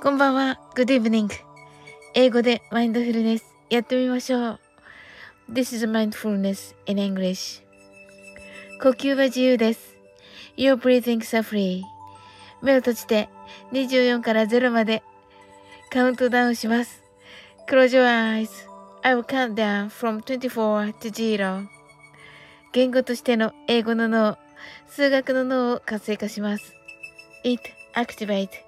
こんばんは。Good evening. 英語でマインドフルネスやってみましょう。This is mindfulness in English. 呼吸は自由です。You're breathing are free. 目を閉じて24から0までカウントダウンします。Close your eyes. I will count down from 24 to 0. 言語としての英語の脳、数学の脳を活性化します。It activate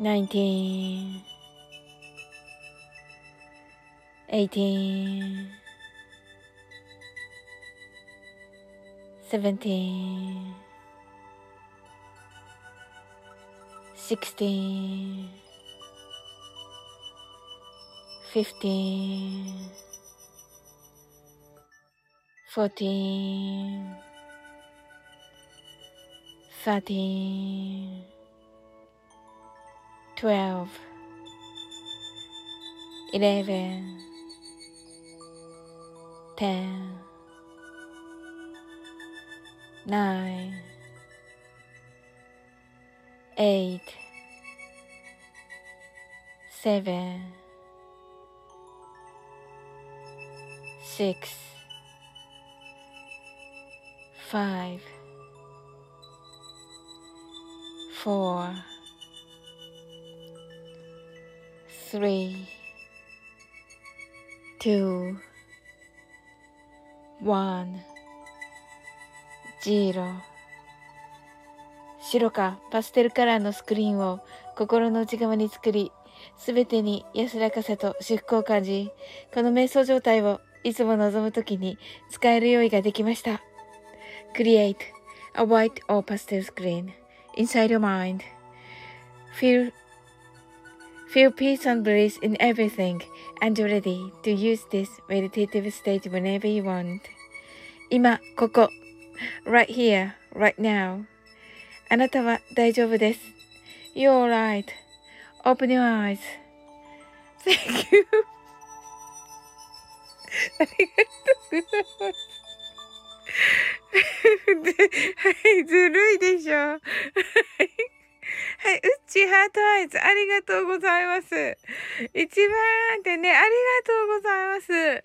nineteen, eighteen, seventeen, sixteen, fifteen, fourteen, thirteen twelve, eleven, ten, nine, eight, seven, six, five, four, three, two, one, zero 白かパステルカラーのスクリーンを心の内側に作り、すべてに安らかさと至福を感じ、この瞑想状態をいつも望むときに使える用意ができました。Create a white or pastel screen inside your mind. Feel Feel peace and bliss in everything and ready to use this meditative state whenever you want. 今、ここ。right here, right now. あなたは大丈夫です。You're right.Open your eyes. Thank you. ありがとうございます。はい、ずるいでしょ。はい。 はい、うっち heart eyes、ありがとうございます。一番ってね、ありがとうございます。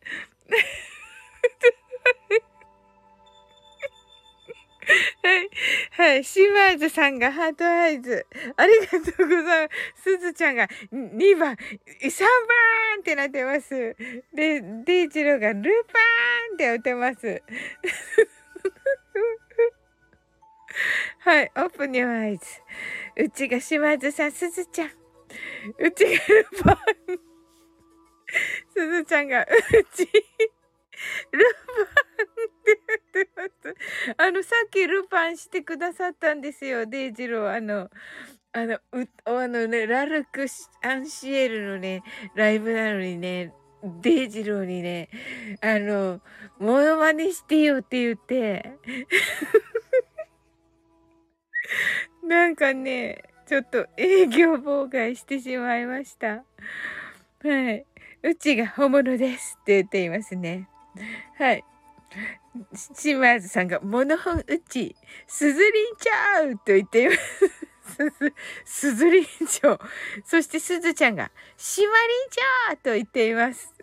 はい。はい。島津さんが heart eyes。ありがとうございます。すずちゃんが2番、3番ってなってます。で、デイジローがルパーンって打てます。はい。 Open your eyes。うちが島津さん、すずちゃん。うちがルパン。すずちゃんが、うち、ルパンって言ってます。あの、さっきルパンしてくださったんですよ、デイジロー。あの、あの、う、あのね、ラルク・アンシエルのね、ライブなのにね、デイジローにね、あの、モノマネしてよって言って、なんかね、ちょっと営業妨害してしまいました。はい。うちが本物ですって言っていますね。はい。島津さんが、モノホンうち、すずりんちゃうと言っています。すずりんちょう。そしてすずちゃんが、しまりんちゃーと言っています。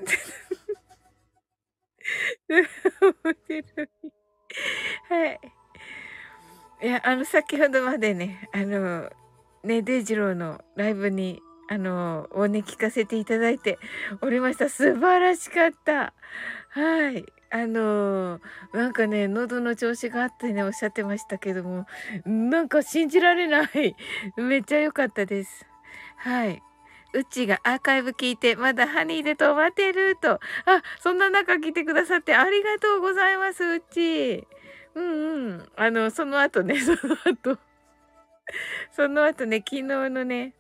面白い。はい。いや、あの、先ほどまでね、あの、ね、デイジローのライブに、あの、をね、聞かせていただいておりました。素晴らしかった。はい。あのなんかね、喉の調子があってね、おっしゃってましたけども、なんか信じられない。めっちゃ良かったです。はい。うちがアーカイブ聞いて、まだハニーで止まってると。あ、そんな中来てくださってありがとうございます、うち。うんうん。あの、その後ね、その後。その後ね、昨日のね、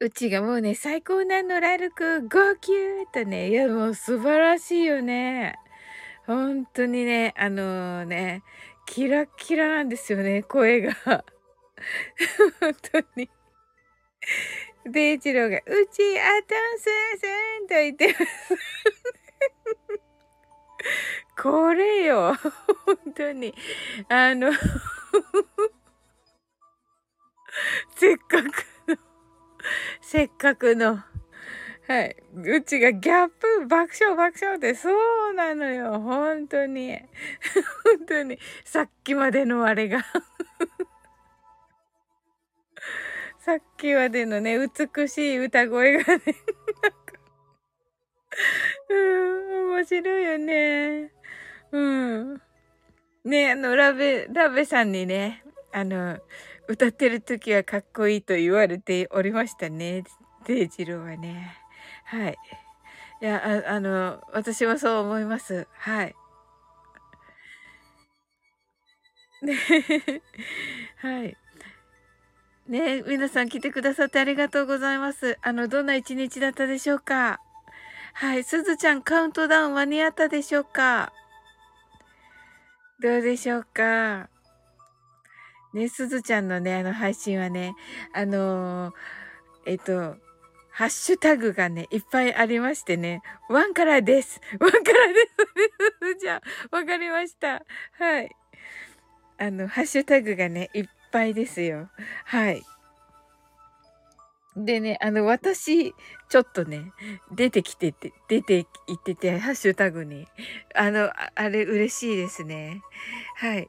うちがもうね、最高なの、ラルク、号泣とね、いや、もう素晴らしいよね。本当にね、あのー、ね、キラキラなんですよね、声が。本当に。デイジローが、うち、あたんせんせんと言ってます。これよ、本当に。あのせっかくの、せっかくの、はい。うちがギャップ、爆笑爆笑って、そうなのよ。本当に。本当に。さっきまでのあれがさっきまでのね、美しい歌声がねうん、面白いよね。うん。ね、あの、ラベ、ラベさんにね、あの、歌ってる時はかっこいいと言われておりましたね。デイジロはね。はい。いや、ああの、私はそう思います。はい。ね はい。ね皆さん来てくださってありがとうございます。あの、どんな一日だったでしょうかはい。すずちゃん、カウントダウン間に合ったでしょうかどうでしょうか？ね、すずちゃんのね、あの配信はね、あのー、えっと、ハッシュタグがね、いっぱいありましてね、ワンからです。ワンからです。じゃあ、わかりました。はい。あの、ハッシュタグがね、いっぱいですよ。はい。でね、あの、私、ちょっとね、出てきてて、出ていってて、ハッシュタグに。あの、あれ嬉しいですね。はい。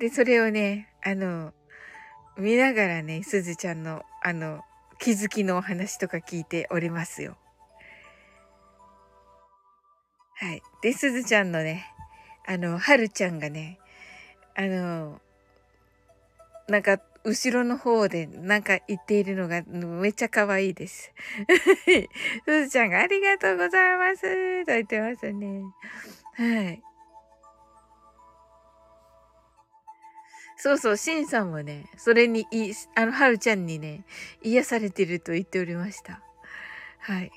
で、それをね、あの、見ながらね、すずちゃんの、あの、気づきのお話とか聞いておりますよ。はい。で、すずちゃんのね、あの、はるちゃんがね、あの、なんか、後ろの方でなんか言っているのがめっちゃ可愛いです。すずちゃんがありがとうございますと言ってますね。はい。そうそう、シンさんもね、それにい、あの、はるちゃんにね、癒されてると言っておりました。はい。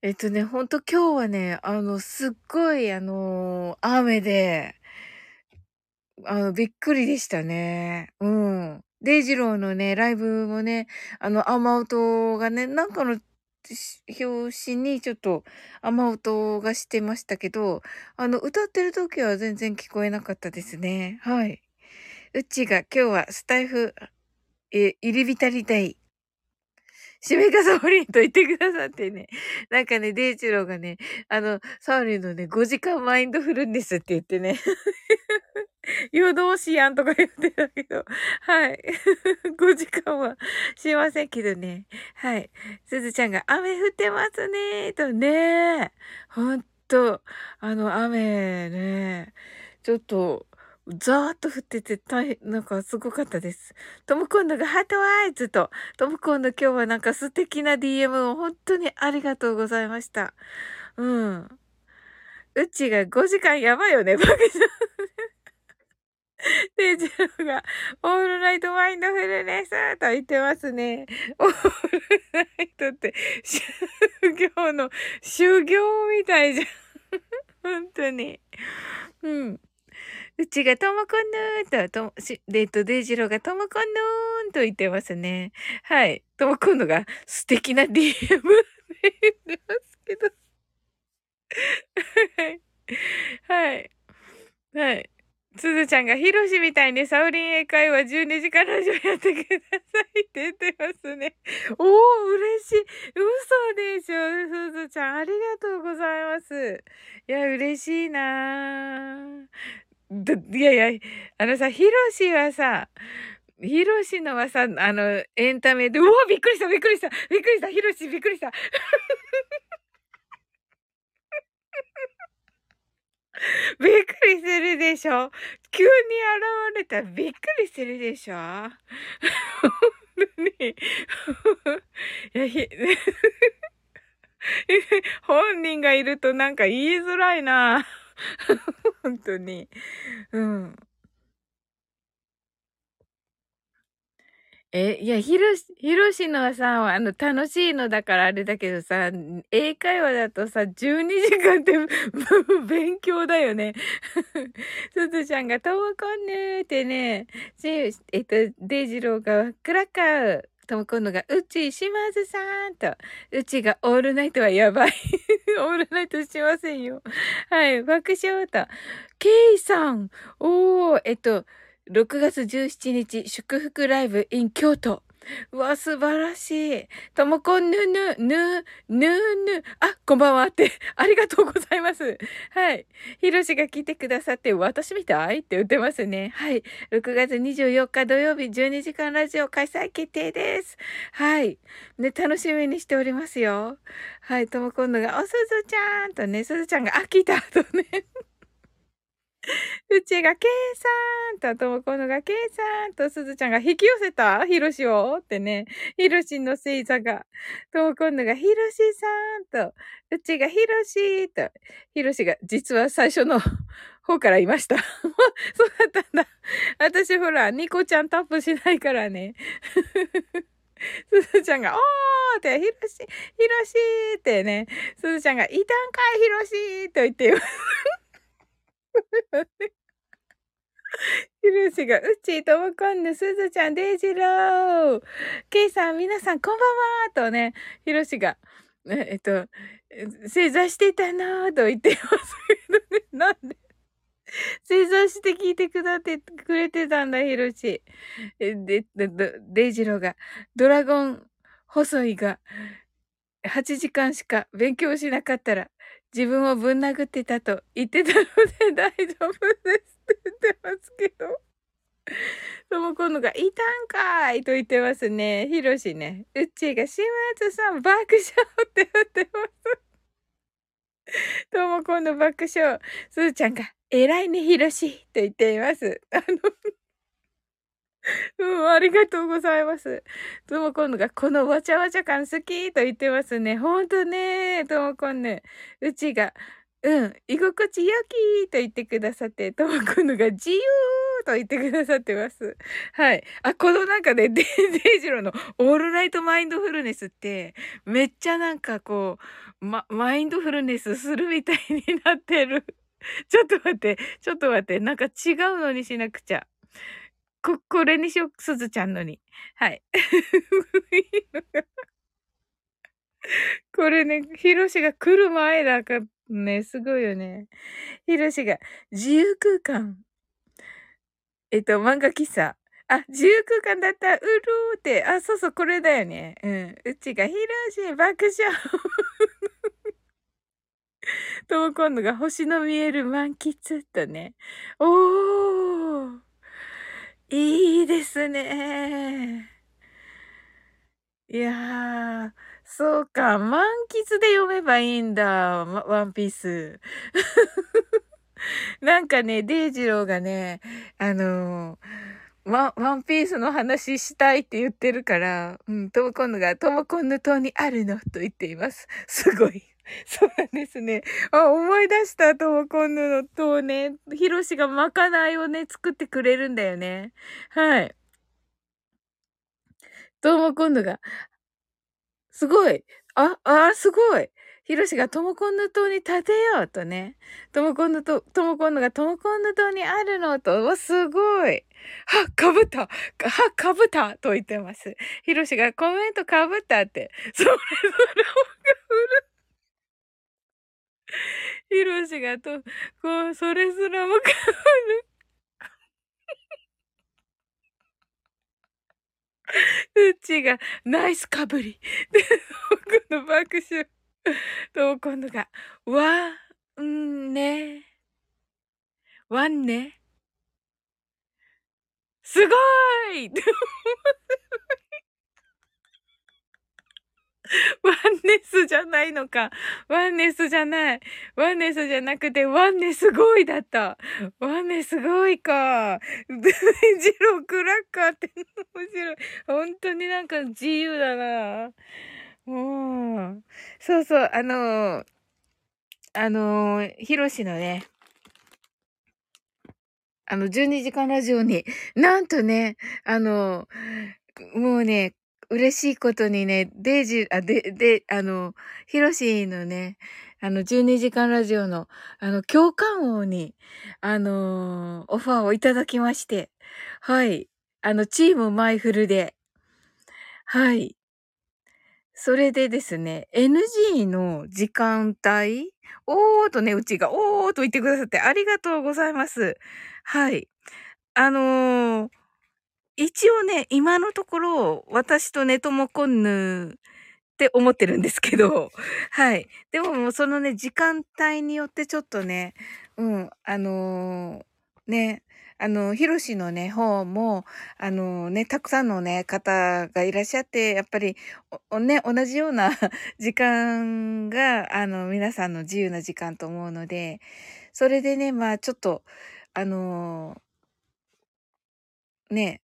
えっとね、ほんと今日はね、あの、すっごい、あの、雨で、あの、びっくりでしたね。うん。デイジローのね、ライブもね、あの、雨音がね、なんかの表紙にちょっと雨音がしてましたけど、あの、歌ってる時は全然聞こえなかったですね。はい。うちが今日はスタイフ、え、入り浸りたい。締めかサオリンと言ってくださってね。なんかね、デイチローがね、あの、サオリンのね、5時間マインドフルネスって言ってね。夜通しやんとか言ってたけど、はい。5時間はしませんけどね。はい。すずちゃんが雨降ってますねとね。ほんと、あの雨ね、ちょっと、ザーッと降ってて、大変、なんかすごかったです。ともこんぬが heart eyes と、ともこんぬ今日はなんか素敵な DM を本当にありがとうございました。うん。うちが5時間やばいよね、バカじゃん。で、ジローが、オールナイトマインドフルネスと言ってますね。オールナイトって、道の修行みたいじゃん。本当に。うん。うちがともこんぬーと、と、し、えっと、デイジローがともこんぬーんと言ってますね。はい。ともこんぬが素敵な DM で言ってますけど。はい。はい。はい。すずちゃんが、ひろしみたいにサウリン英会話12時からラジオやってくださいって言ってますね。おー、嬉しい。嘘でしょ、すずちゃん。ありがとうございます。いや、嬉しいなぁ。いやいや、あのさ、ひろしはさ、ひろしのはさ、あの、エンタメで、うわ、びっくりした、びっくりした、びっくりした、ひろし、びっくりした。びっくりするでしょ？急に現れたらびっくりするでしょ？本当に。いや、ひ、本人がいるとなんか言いづらいな。本当に。うん。え、いや、ひろし、ひろしのはさ、あの、楽しいのだからあれだけどさ、英会話だとさ、12時間って 勉強だよね。すずちゃんが、ともこんねーってね、し、えっと、デイジローが、クラッカー、ともこんのが、うち、島津さんと、うちがオールナイトはやばい。オールナイトしませんよ。はい、爆笑と、ケイさん、おー、えっと、6月17日、祝福ライブ in 京都。うわ、素晴らしい。ともこんぬぬ、ぬ、ぬぬ。あ、こんばんはって。ありがとうございます。はい。ひろしが来てくださって、私みたいって言ってますね。はい。6月24日土曜日12時間ラジオ開催決定です。はい。ね、楽しみにしておりますよ。はい。ともこんぬが、おすずちゃんとね、すずちゃんが、あ、来たとね。うちが、けいさんと、ともこのが、けいさんと、すずちゃんが引き寄せたひろしをってね、ひろしの星座が、ともこのが、ひろしさんと、うちがひろしと、ひろしが、実は最初の 方からいました。そうだったんだ。私ほら、ニコちゃんタップしないからね。すずちゃんが、おーって、ひろし、ひろしってね、すずちゃんが、いたんかい、ひろしと言っています。ひろしが、うち、ともこんぬ、すずちゃん、デイジロー。ケイさん、皆さん、こんばんはとね、ひろしが、えっと、正座してたなぁと言ってますけどね。なんで？正座して聞いてくだってくれてたんだ、ひろし。で、で、デイジローが、ドラゴン細いが、8時間しか勉強しなかったら、自分をぶん殴ってたと言ってたので大丈夫ですって言ってますけど。ともこのが、いたんかいと言ってますね。ひろしね。うっちーが、島津さん爆笑って言ってます。ともこの爆笑。すーちゃんが、偉いね、ひろしと言っています。あの うん、ありがとうございます。ともこんが、このわちゃわちゃ感好きと言ってますね。ほんとね、ともこんぬ。うちが、うん、居心地よきと言ってくださって、ともこんが自由と言ってくださってます。はい。あ、この中でデ、デイジローのオールライトマインドフルネスって、めっちゃなんかこう、ま、マインドフルネスするみたいになってる。ちょっと待って、ちょっと待って、なんか違うのにしなくちゃ。こ、これにしよう、すずちゃんのに。はい。これね、ひろしが来る前だからね、すごいよね。ひろしが、自由空間。えっと、漫画喫茶。あ、自由空間だった、うるーって。あ、そうそう、これだよね。うん。うちが、ひろし、爆笑。とも今度が星の見える満喫とね。おー。いいですね。いやー、そうか、満喫で読めばいいんだ、ワンピース。なんかね、デイジローがね、あの、ワワンピースの話したいって言ってるから、うん、トモコンヌがトモコンヌ島にあるの？と言っています。すごい。そうなんですね。あ、思い出したとも今度のとね、ひろしがまかないをね、作ってくれるんだよね。はい。とも今度が、すごい。あ、あ、すごい。ひろしがともこんぬ島に立てようとね。ともこんぬと、ともこんぬがともこんぬ島にあるのと、わ、すごい。は、かぶった。は、かぶったと言ってます。ひろしがコメントかぶったって。それぞれをかぶる。ひろしがと、こう、それすらもかぶる。うちが、ナイスかぶり。で、僕の爆笑。と、今度が、わ、んね。わんね。すごーい ワンネスじゃないのか。ワンネスじゃない。ワンネスじゃなくて、ワンネすごいだった。ワンネすごいか。ジロークラッカーって面白い。本当になんか自由だな。もう、そうそう、あのー、あのー、ヒロシのね、あの、12時間ラジオに、なんとね、あのー、もうね、嬉しいことにね、デイジ、あ、で、で、あの、ヒロシのね、あの、12時間ラジオの、あの、共感王に、あのー、オファーをいただきまして、はい。あの、チームマイフルで、はい。それでですね、NG の時間帯おーとね、うちが、おーと言ってくださってありがとうございます。はい。あのー、一応ね、今のところ、私とネトモコンヌって思ってるんですけど、はい。でももうそのね、時間帯によってちょっとね、うん、あのー、ね、あの、ヒロシのね、方も、あのね、たくさんのね、方がいらっしゃって、やっぱり、ね、同じような 時間が、あの、皆さんの自由な時間と思うので、それでね、まあ、ちょっと、あのね、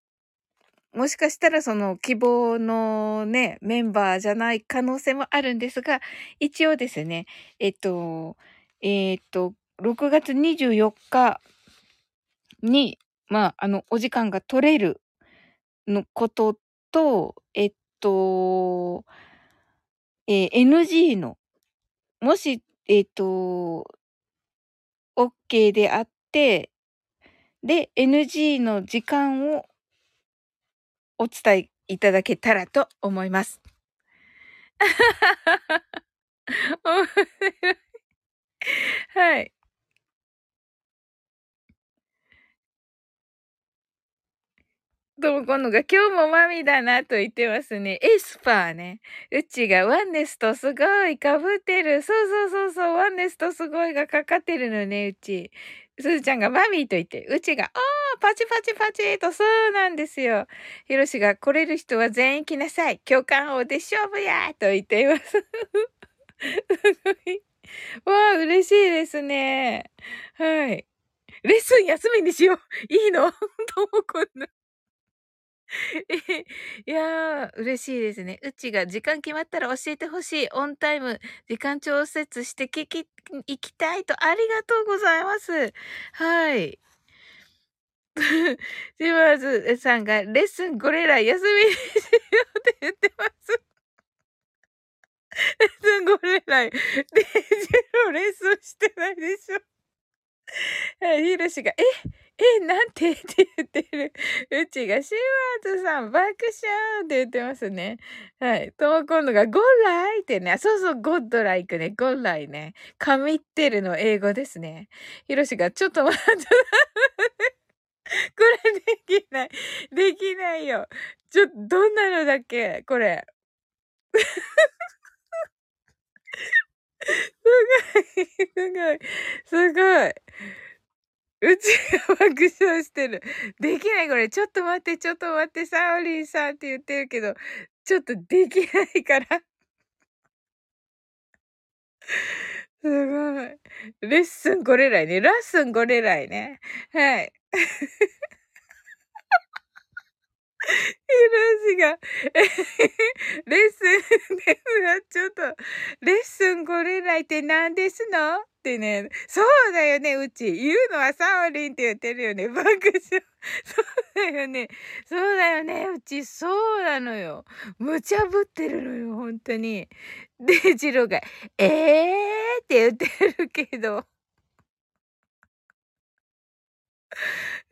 もしかしたらその希望のね、メンバーじゃない可能性もあるんですが、一応ですね、えっと、えっと、6月24日に、まあ、あの、お時間が取れるのことと、えっと、えー、NG の、もし、えっと、OK であって、で、NG の時間をお伝えいただけたらと思います。はい。ともこのが今日もマミだなと言ってますね。エスパーね。うちがワンネスとすごい被ってる。そうそうそうそう。ワンネスとすごいがかかってるのね、うち。すずちゃんがマミーと言って、うちが、ああ、パチパチパチと、そうなんですよ。ひろしが、来れる人は全員来なさい。共感王で勝負やと言っています。すごい。わあ、嬉しいですね。はい。レッスン休みにしよう。いいの？ともこんな。いやー、嬉しいですね。うちが時間決まったら教えてほしい。オンタイム、時間調節して聞き、行きたいと、ありがとうございます。はい。ジマーズさんがレッスンこれら休みにしようって言ってます。レッスンこれら、デジロレッスンしてないでしょ。ヒロシが、ええ、なんて？って言ってる。うちが、シーワーズさん、爆笑って言ってますね。はい。とも今度が、ゴッライってね。そうそう、ゴッドライクね。ゴッライね。神ってるの英語ですね。ヒロシが、ちょっと待って。これできない。できないよ。ちょ、どんなのだっけ？これ。すごい、すごい、すごい。うちが爆笑してる。できないこれ。ちょっと待って、ちょっと待って、サオリンさんって言ってるけど、ちょっとできないから。すごい。レッスンこれらいね。ラッスンこれらいね。はい。ヒロシが、レッスンで、ちょっと、レッスン来れないって何ですの？ってね、そうだよね、うち。言うのはサオリンって言ってるよね。爆笑。そうだよね。そうだよね、うち。そうなのよ。無茶ぶってるのよ、本当に。で、ジローが、えーって言ってるけど。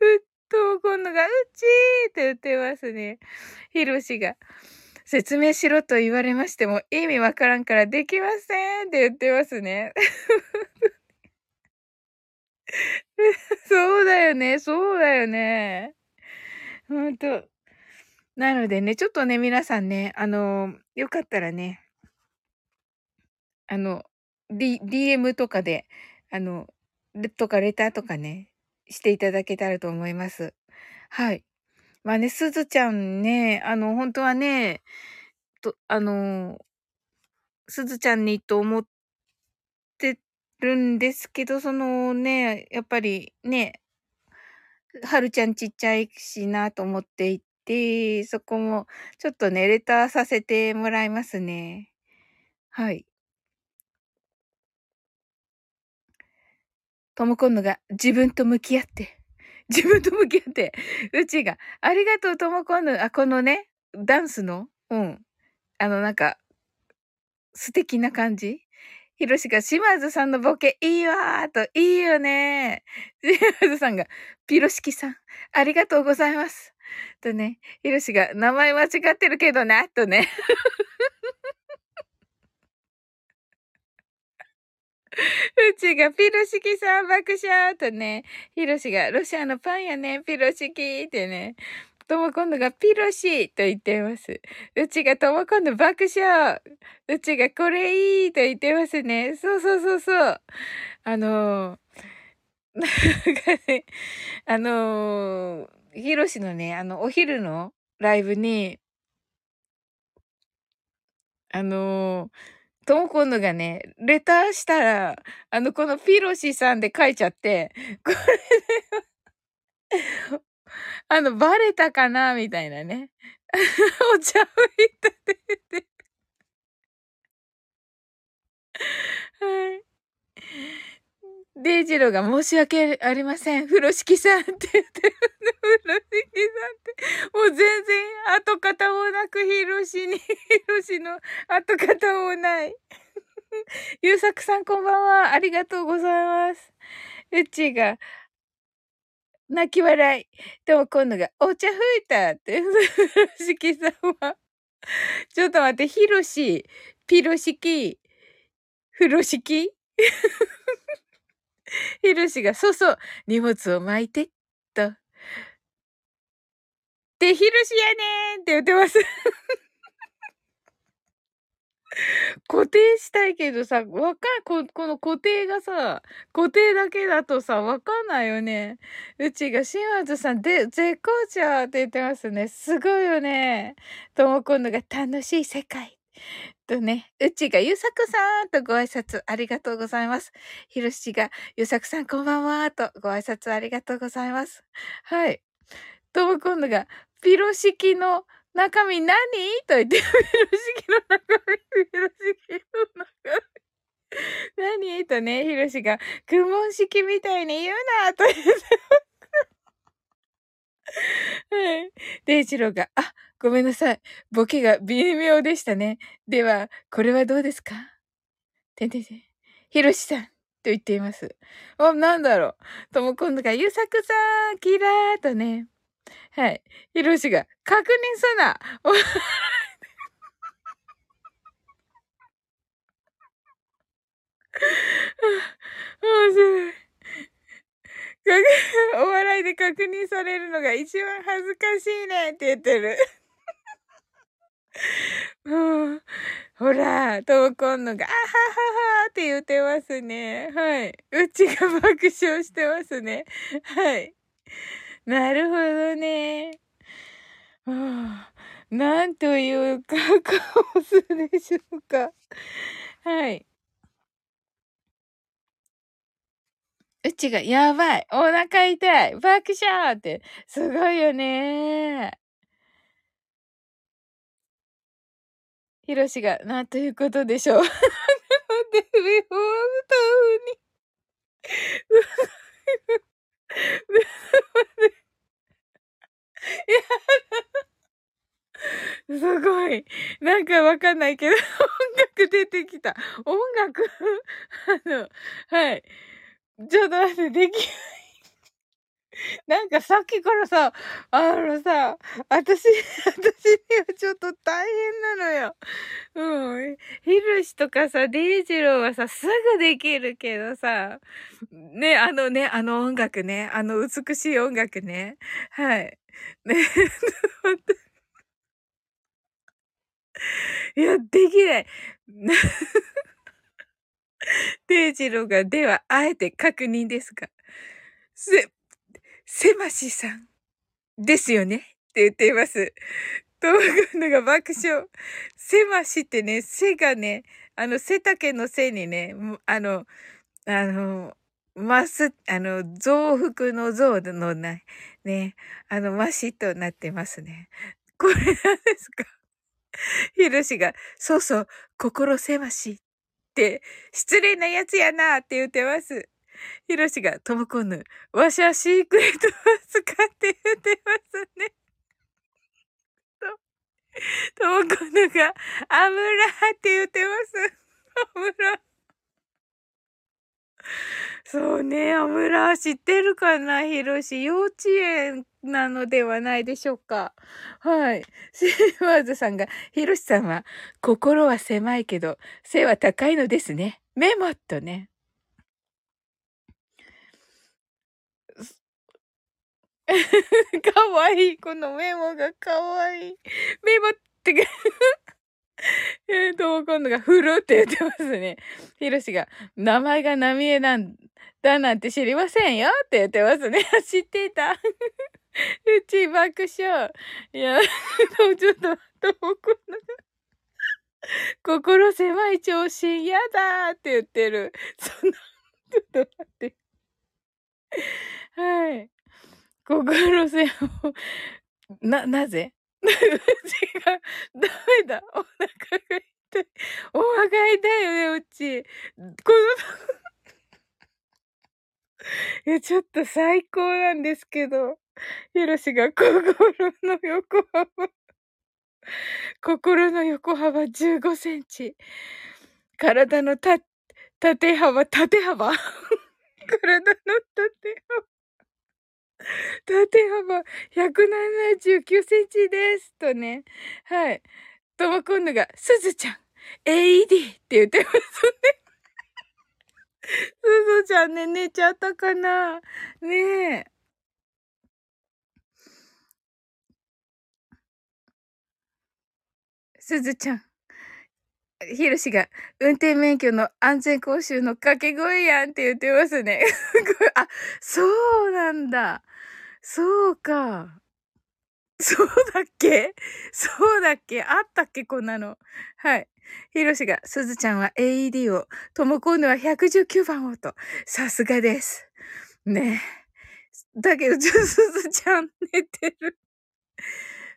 うと、今度が、うちーって言ってますね。ヒロシが。説明しろと言われましても意味わからんからできませんって言ってますね。そうだよね、そうだよね。ほんと。なのでね、ちょっとね、皆さんね、あの、よかったらね、あの、D、DM とかで、あの、とかレターとかね、していただけたらと思います。はい。まあね、すずちゃんね、あの、本当はね、と、あの、すずちゃんにと思ってるんですけど、そのね、やっぱりね、はるちゃんちっちゃいしなと思っていて、そこもちょっとね、レターさせてもらいますね。はい。とも今度が自分と向き合って、自分と向き合って、うちが、ありがとうとも今度、あ、このね、ダンスの、うん。あの、なんか、素敵な感じひろしが、島津さんのボケ、いいわーと、いいよねー。島津さんが、ピロシキさん、ありがとうございます。とね、ひろしが、名前間違ってるけどな、とね。うちがピロシキさん爆笑とね、ヒロシがロシアのパンやね、ピロシキってね、とも今度がピロシと言ってます。うちがとも今度爆笑。うちがこれいいと言ってますね。そうそうそうそう。あのー、なんかね、あのー、ヒロシのね、あの、お昼のライブに、あのーとも今度がね、レターしたら、あの、このピロシさんで書いちゃって、これで、あの、バレたかなみたいなね。お茶をいたてて。はい。デイジローが申し訳ありません。風呂敷さんって言ってる。風呂敷さんって。もう全然跡形もなくヒロシに、ヒロシの跡形もない。ゆうさくさんこんばんは。ありがとうございます。うちが、泣き笑い。でも今度が、お茶吹いたって、風呂敷さんは。ちょっと待って、ヒロシ、ピロシキ、風呂敷？ヒロシが、そうそう、荷物を巻いて、と。で、ヒロシやねんって言ってます。固定したいけどさ、わかん、こ、この固定がさ、固定だけだとさ、わかんないよね。うちが、島津さん、で、絶好調って言ってますね。すごいよね。とも今度が楽しい世界。とね、うちがゆさくさんとご挨拶ありがとうございます。ひろしがゆさくさんこんばんはとご挨拶ありがとうございます。はい。とも今度がピロ式の中身何？と言って、ピロ式の中身、ピロ式の中身。何？とね、ひろしが、苦問式みたいに言うなと言って はい。で、一郎が、あ、ごめんなさい。ボケが微妙でしたね。では、これはどうですかてんてんてん。ひろしさん。と言っています。あ、なんだろう。とも今度が、ゆさくさん、キラーとね。はい。ひろしが、確認すな。面白い。お笑いで確認されるのが一番恥ずかしいねって言ってる。も う、ほら、トーコンのが、あはははって言ってますね。はい。うちが爆笑してますね。はい。なるほどね。はあ、なんというか、カオスでしょうか。はい。うちが、やばいお腹痛い爆笑って、すごいよねひろしが、なんということでしょう。で、上を歌うに。いや、すごい。なんかわかんないけど、音楽出てきた。音楽？あの、はい。ちょっと待って、できない。なんかさっきからさ、あのさ、私、私にはちょっと大変なのよ。うん。ヒルシとかさ、デイジローはさ、すぐできるけどさ、ね、あのね、あの音楽ね、あの美しい音楽ね。はい。ね、いや、できない。デイジローが、では、あえて確認ですが、せ、せましさん、ですよね？って言っています。ともくんのが爆笑。せましってね、背がね、あの、背丈の背にね、あの、あの、ます、あの、増幅の増のない、ね、あの、ましとなってますね。これなんですか？ひろしが、そうそう、心せまし、失礼なやつやなって言ってます。ひろしが、とぶこぬ、わしゃシークレットマスかって言ってますね。と、ともこぬが、アムラって言ってます。アムラ。そうね、アムラ知ってるかな、ひろし。幼稚園なのではないでしょうか。はい。シーワーズさんが、ひろしさんは、心は狭いけど、背は高いのですね。メモっとね。かわいい。このメモがかわいい。メモってえっと、今度がふるって言ってますね。ひろしが、名前が浪江なんだなんて知りませんよって言ってますね。知ってた。うち爆笑。いや、ちょっと、とこんな。心狭い調子嫌だって言ってる。そんな、ちょっと待って。はい。心狭い。な、なぜ？違う。ダメだ。お腹が痛い。お腹痛いよね、うち。このいや、ちょっと最高なんですけど。ひろしが心の横幅。心の横幅15センチ。体のた、縦幅、縦幅 体の縦幅。縦幅179センチです。とね。はい。とも今度が、すずちゃん、AED って言ってますね。すずちゃんね、寝ちゃったかなねえ。すずちゃん。ひろしが、運転免許の安全講習の掛け声やんって言ってますね。あ、そうなんだ。そうか。そうだっけ？そうだっけ？あったっけ？こんなの。はい。ひろしが、すずちゃんは AED を、ともこんのは119番をと。さすがです。ねえ。だけど、ちょ、すずちゃん寝てる。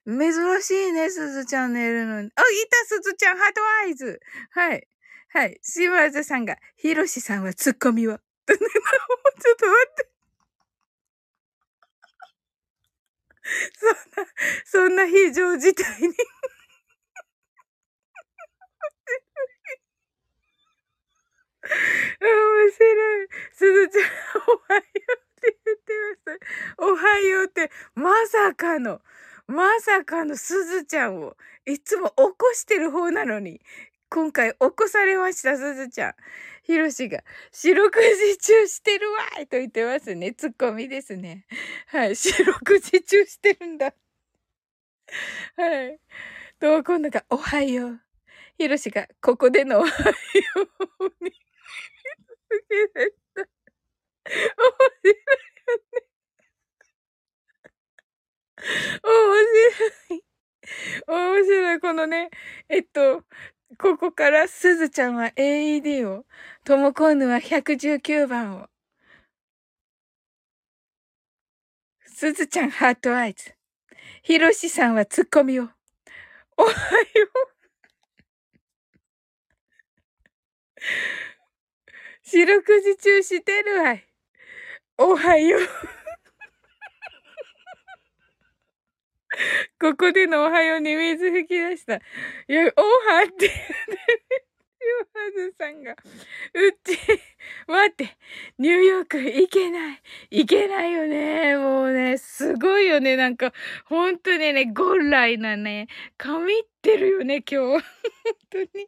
珍しいね、すずちゃん寝るのに。あ、いた、すずちゃん、ハートアイズ。はい。はい。シワーズさんが、ひろしさんはツッコミを。ちょっと待って。そんな、そんな非常事態に 面白い。すずちゃん、おはようって言ってます。おはようって、まさかの、まさかのすずちゃんを、いつも起こしてる方なのに、今回起こされました、すずちゃん。ひろしが、四六時中してるわいと言ってますね。ツッコミですね。はい。四六時中してるんだ。はい。と、今度が、おはよう。ひろしが、ここでのおはように。面白いよね。面白い。面白い。このね、えっと、ここからすずちゃんは AED を、ともこんぬは119番を。すずちゃんハートアイズ。ひろしさんはツッコミを。おはよう。四六時中してるわい。おはよう。ここでのおはように水吹き出した。いや、おはって言って。ヨハズさんが、うち、待って、ニューヨーク行けない。行けないよね。もうね、すごいよね。なんか、本当にね、ゴンライなね、神ってるよね、今日。本当に。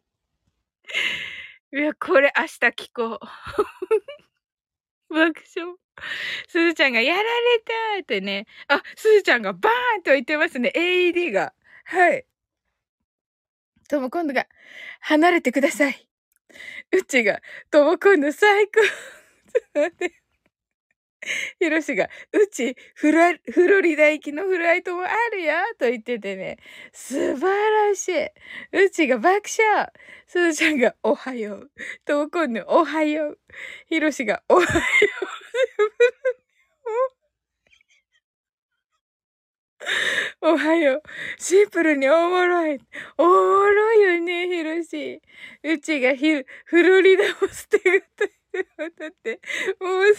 いや、これ明日聞こう。爆笑。すずちゃんがやられたってね。あ、すずちゃんがバーンと言ってますね。AED が。はい。とも今度が、離れてください。うちが、とも今度最高。ちょっと待って。ひろしが、うち、フラ、フロリダ行きのフライトもあるよと言っててね、素晴らしい。うちが爆笑。すずちゃんが、おはよう。とも今度、おはよう。ひろしが、おはよう。おはよう。シンプルにおもろい。おもろいよね、ヒロシ。うちがヒフロリダを捨てがたい。だって、もう、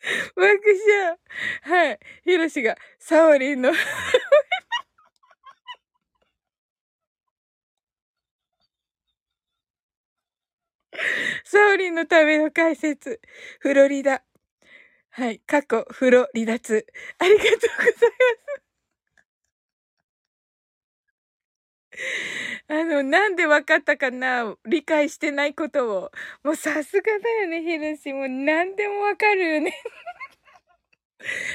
爆笑。はい。ヒロシが、サオリンの サオリンのための解説。フロリダ。はい。過去、風呂離脱。ありがとうございます。あの、なんでわかったかな理解してないことを。もうさすがだよね、ヒルシ。もう何でもわかるよね。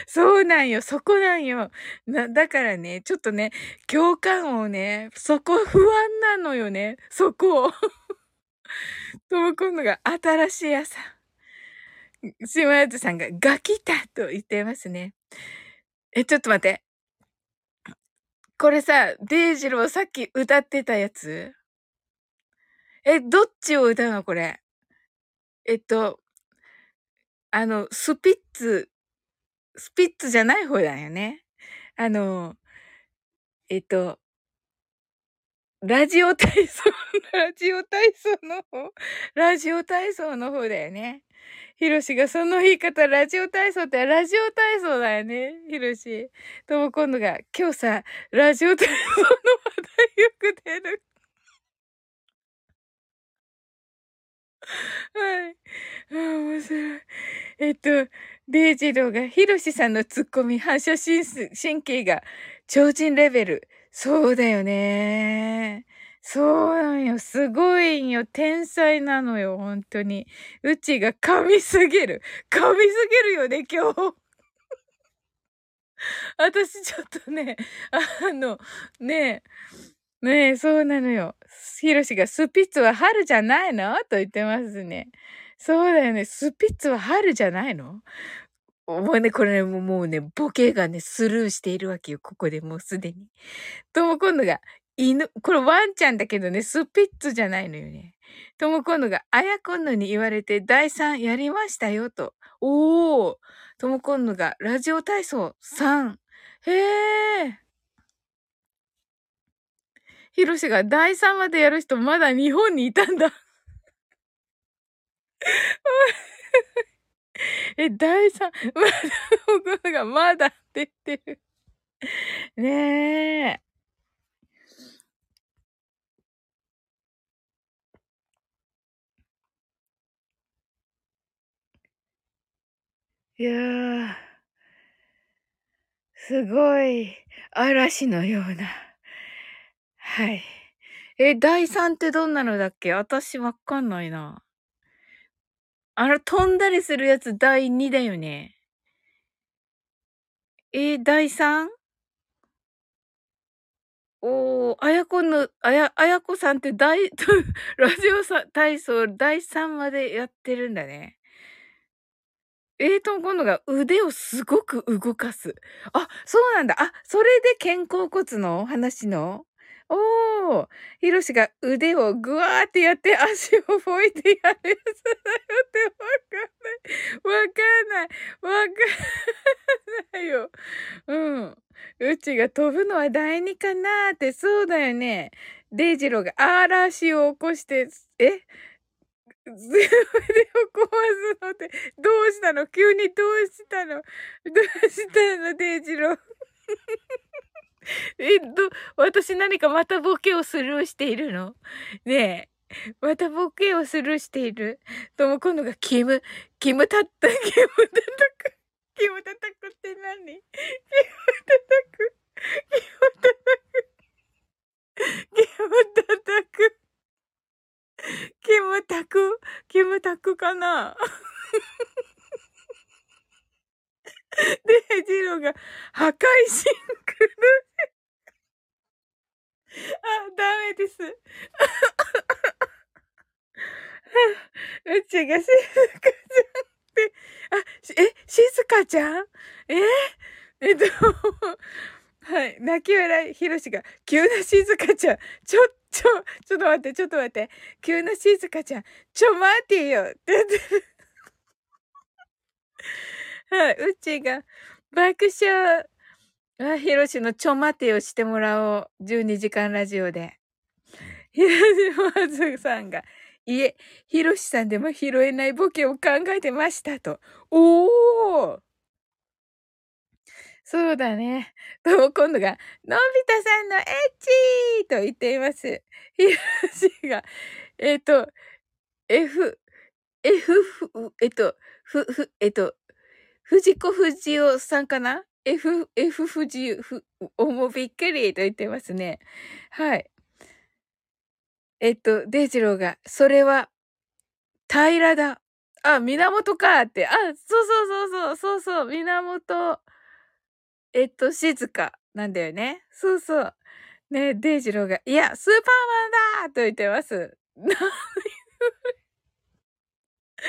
そうなんよ、そこなんよ。な、だからね、ちょっとね、共感をね、そこ不安なのよね、そこを。とも今度が新しい朝。島津さんがガキだと言ってますね。え、ちょっと待って。これさ、デイジローさっき歌ってたやつ？え、どっちを歌うのこれ？えっと、あの、スピッツ、スピッツじゃない方だよね。あの、えっと、ラジオ体操、ラジオ体操の方、ラジオ体操の方だよね。ひろしが、その言い方、ラジオ体操ってラジオ体操だよね。ひろし。とも今度が、今日さ、ラジオ体操の話題よく出る。はい。ああ、面白い。えっと、デイジローが、ヒロシさんのツッコミ、反射神経が超人レベル。そうだよね。そうなんよ。すごいんよ。天才なのよ。本当に。うちが神すぎる。神すぎるよね、今日。私ちょっとね、あの、ねえ、ねえ、そうなのよ。ヒロシがスピッツは春じゃないの？と言ってますね。そうだよね。スピッツは春じゃないの？もうね、これね、もうね、ボケがね、スルーしているわけよ。ここでもうすでに。とも今度が、犬、これワンちゃんだけどね、スピッツじゃないのよね。とも今度が、あやこんのに言われて、第3やりましたよ、と。おー。とも今度が、ラジオ体操3。へえ。ひろしが第3までやる人まだ日本にいたんだ。え、第3、まだ、僕がまだって言ってる。ねえ。いやー、すごい嵐のような。はい。え、第3ってどんなのだっけ？私わかんないな。あの、飛んだりするやつ第2だよね。え第 3? おー、あやこの、あや、あやこさんって大、ラジオさ体操第3までやってるんだね。ええと、今度が腕をすごく動かす。あ、そうなんだ。あ、それで肩甲骨の話の？おー、ひろしが腕をぐわーってやって足を拭いてやるやつだよってわかんない。わかんない。わかんないよ。うん。うちが飛ぶのは第二かなーって、そうだよね。デイジローが嵐を起こして、え？腕を壊すのって、どうしたの？急にどうしたの？どうしたの？デイジロー。えっと、私何かまたボケをスルーしているの？ねえ。またボケをスルーしている？とも今度がキム、キムタッタ、キムタタク。キムタタクって何？キムタタク。キムタタク。キムタタク。キムタクキムタクかな？で、ジローが破壊シンクル。あ、ダメです。うちが静かちゃんって、あ、え、静かちゃん？え？えっと、はい。泣き笑い、ひろしが、急な静かちゃん。ちょ、ちょ、ちょっと待って、ちょっと待って。急な静かちゃん。ちょ、待てよって言ってる。はい。うちが、爆笑。あ、ひろしのちょ待てをしてもらおう。12時間ラジオで。ひろしまずさんが、いえ、ひろしさんでも拾えないボケを考えてましたと。おーそうだね。と、今度が、のび太さんのエッチーと言っています。ひろしが、えっ、と、F、F、えっと、ふ、ふ、えっと、藤子不二雄さんかな？?F、F 不自由、ふ、おもびっくりと言ってますね。はい。えっと、デイジローが、それは、平らだ。あ、源かって。あ、そうそうそうそう、そうそう、源、えっと、静かなんだよね。そうそう。ね、デイジローが、いや、スーパーマンだと言ってます。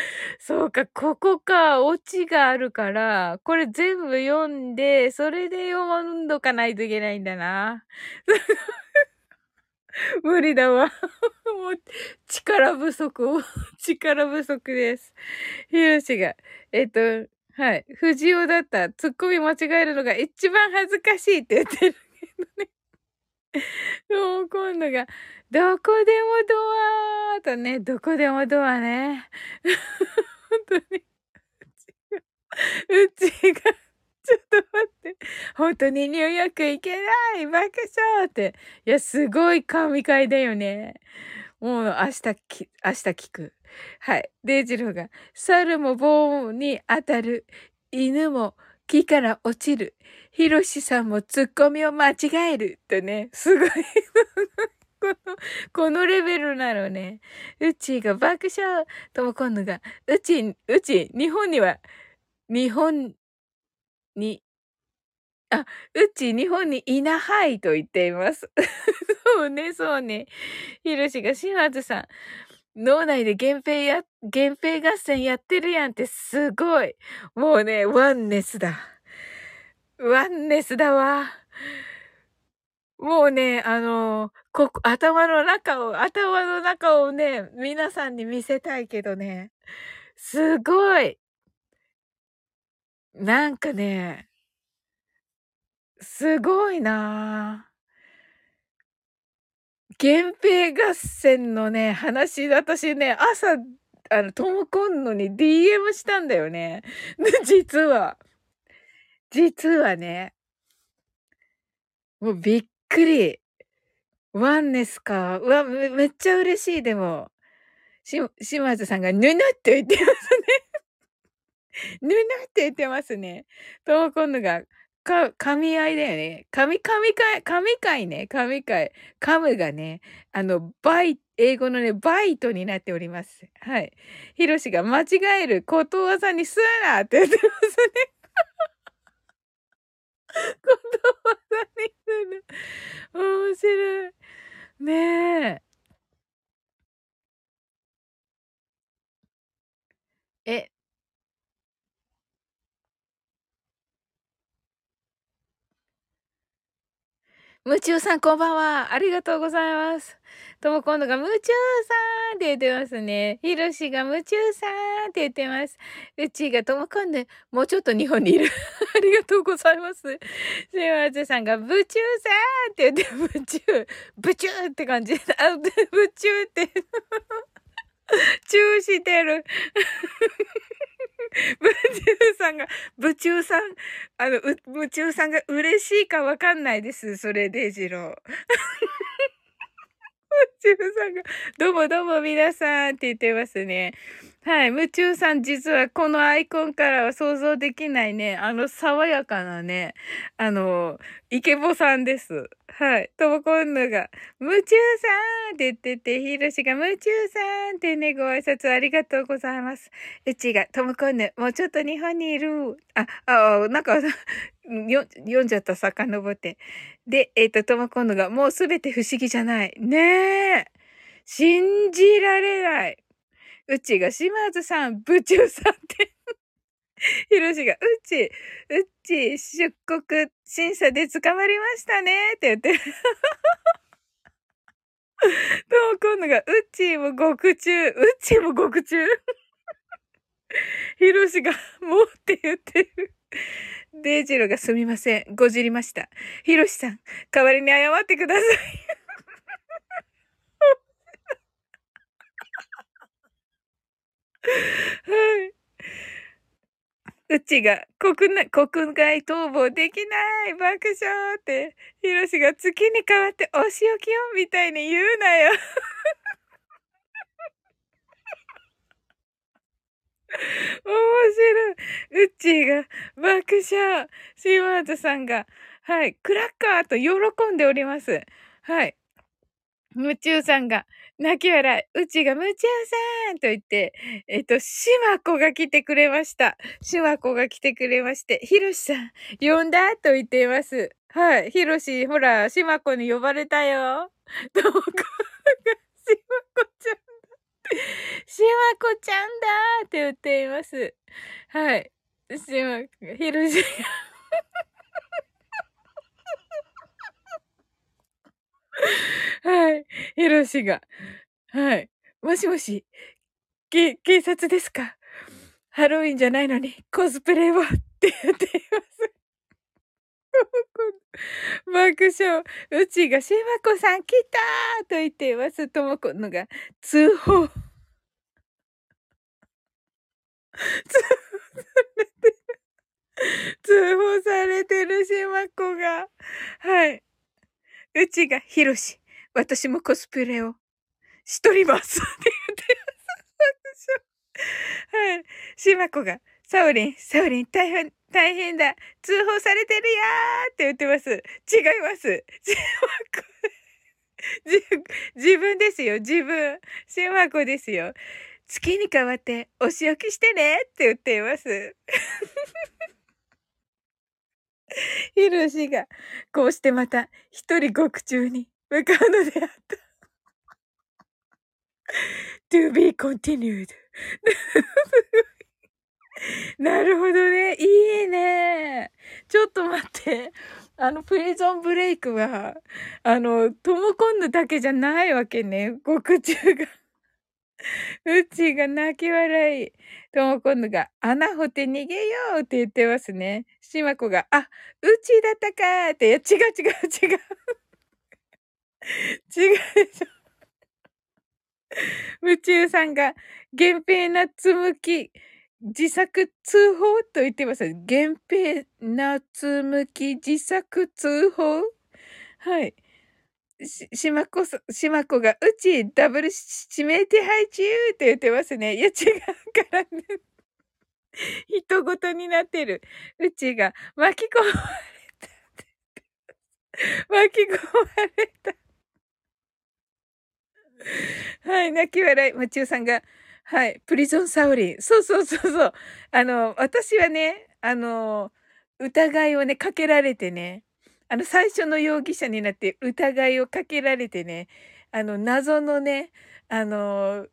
そうか、ここか、オチがあるから、これ全部読んで、それで読んどかないといけないんだな。無理だわ。もう、力不足、力不足です。ひろしが、えっと、はい。藤尾だった。ツッコミ間違えるのが一番恥ずかしいって言ってるけどね。もう今度が、どこでもドアとね、どこでもドアね。本当に。うちが、ちょっと待って。本当にニューヨーク行けない爆笑って。いや、すごい神回だよね。もう明日き、明日聞く。はい。デイジローが、猿も棒に当たる。犬も木から落ちる。ヒロシさんもツッコミを間違える。とね、すごい。この、このレベルなのね。うちが爆笑とも今度が、うち、うち、日本には、日本に、あ、うち、日本にいなはいと言っています。そうね、そうね。ひろしが、島津さん、脳内で源平や、源平合戦やってるやんってすごい。もうね、ワンネスだ。ワンネスだわ。もうね、あの、こ、頭の中を、頭の中をね、皆さんに見せたいけどね。すごい。なんかね、すごいなぁ源平合戦のね、話、私ね、朝、あの、ともこんのに DM したんだよね。実は。実はね。もうびっくり。ワンネスか。うわ、めめっちゃ嬉しい、でも。し、島津さんが、ぬぬって言ってますね。ぬぬって言ってますね。ともこんのが、か、噛み合いだよね。噛み、噛みかい、噛みかいね。噛みかい。噛むがね、あの、バイ、英語のね、バイトになっております。はい。ヒロシが間違えることわざにすなって言ってますね。ことわざにする。面白い。ねえ。え、夢中さんこんばんは。ありがとうございます。とも今度が夢中さんって言ってますね。ひろしが夢中さんって言ってます。うちがとも今度、もうちょっと日本にいる。ありがとうございます。すいませんさんが、夢中さんって言って、夢中、夢中って感じ。あ、夢中って。中プしてる。ブチューさんが、ブチューさん、あの、う、ブチューさんが嬉しいかわかんないです。それ、デイジロー。ブチューさんが、どうもどうも皆さんって言ってますね。はい。夢中さん、実はこのアイコンからは想像できないね、あの爽やかなね、あの、イケボさんです。はい。ともこんぬが、夢中さんって言ってて、ひろしが夢中さんってね、ご挨拶ありがとうございます。うちが、ともこんぬ、もうちょっと日本にいる。あ、あ、なんか、よ、読んじゃった、遡って。で、えっ、ー、と、ともこんぬが、もうすべて不思議じゃない。ねえ。信じられない。うちが島津さん、部長さんってひろしが、うち、うち、出国審査で捕まりましたねって言ってる。とも今度が、うちも獄中、うちも獄中。ひろしが、もうって言ってる。デイジロがすみません。ごじりました。ひろしさん、代わりに謝ってください。はい。うちが国内、国外逃亡できない爆笑って、ヒロシが月に変わってお仕置きよみたいに言うなよ。面白い。うっちーが爆笑。シーワーズさんが、はい、クラッカーと喜んでおります。はい。夢中さんが、泣き笑い。うちがむちゃさんと言って、えっと、しまこが来てくれました。しまこが来てくれまして、ひろしさん、呼んだと言っています。はい。ひろし、ほら、しまこに呼ばれたよ。どこが、しまこちゃんだ。しまこちゃんだって言っています。はい。しま、ひろしが はい。ヒロシが。はい。もしもし、け、警察ですか？ハロウィンじゃないのにコスプレをって言っています。爆笑。うちが、しまこさん来たーと言っています。ともこのが、通報。通報されてる。通報されてるしまこが。はい。うちがひろし、私もコスプレをしとりますって言ってます。はい。しまこが、サオリン、サオリン、大変、大変だ。通報されてるやーって言ってます。違います。しまこ、自分ですよ、自分。しまこですよ。月に変わってお仕置きしてねって言っています。ヒロシが、こうしてまた一人獄中に向かうのであった。to be continued. なるほどね。いいね。ちょっと待って。あの、プリゾンブレイクは、あの、トモコンヌだけじゃないわけね。獄中が。うちが泣き笑い。ともこんぬが、穴掘って逃げようって言ってますね。しまこが、あ、うちだったかーって、いや、違う違う違う。違うでしょ。宇宙さんが、源平なつむき、自作通報と言ってます。源平なつむき、自作通報はい。し、しまこそ、しまこが、うち、ダブル指名手配中って言ってますね。いや、違うからね。人ごとになってる。うちが、巻き込まれた。巻き込まれた。はい、泣き笑い。夢中さんが、はい、プリゾンサウリン。そうそうそうそう。あの、私はね、あの、疑いをね、かけられてね、あの、最初の容疑者になって疑いをかけられてね、あの、謎のね、あの、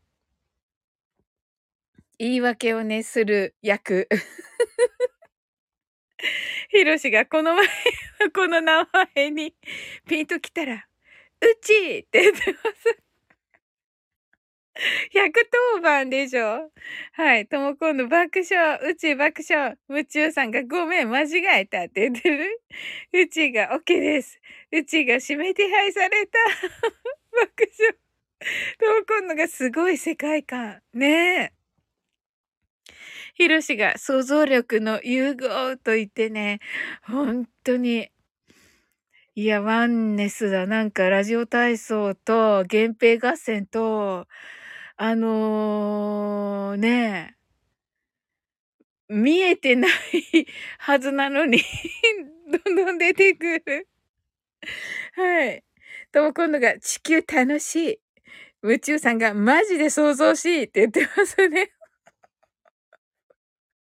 言い訳をね、する役。ヒロシがこの前、この名前にピンときたら、うちって言ってます。110番でしょはい。ともこの爆笑、宇宙爆笑、夢中さんがごめん、間違えたって言ってるうちが OK です。うちが指名手配された。爆笑。とも今度がすごい世界観。ねえ。ひろしが想像力の融合と言ってね、本当に。いや、ワンネスだ。なんか、ラジオ体操と、源平合戦と、あのー、ね見えてない はずなのに どんどん出てくるはい。とも今度が地球楽しい。宇宙さんがマジで想像しいって言ってますね。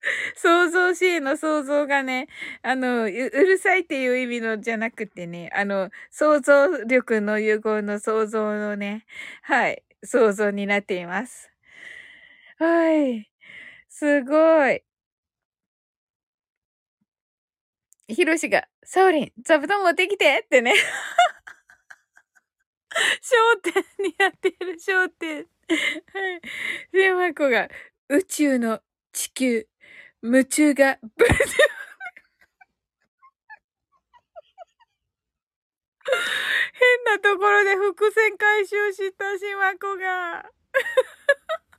想像しいの想像がね、あの、うるさいっていう意味のじゃなくてね、あの、想像力の融合の想像のね、はい、想像になっています。はい。すごい。ひろしが、サオリン、座布団持ってきてってね。焦点になってる、焦点。はい。で、マコが、宇宙の地球、夢中が、ぶ 変なところで伏線回収したしまこが。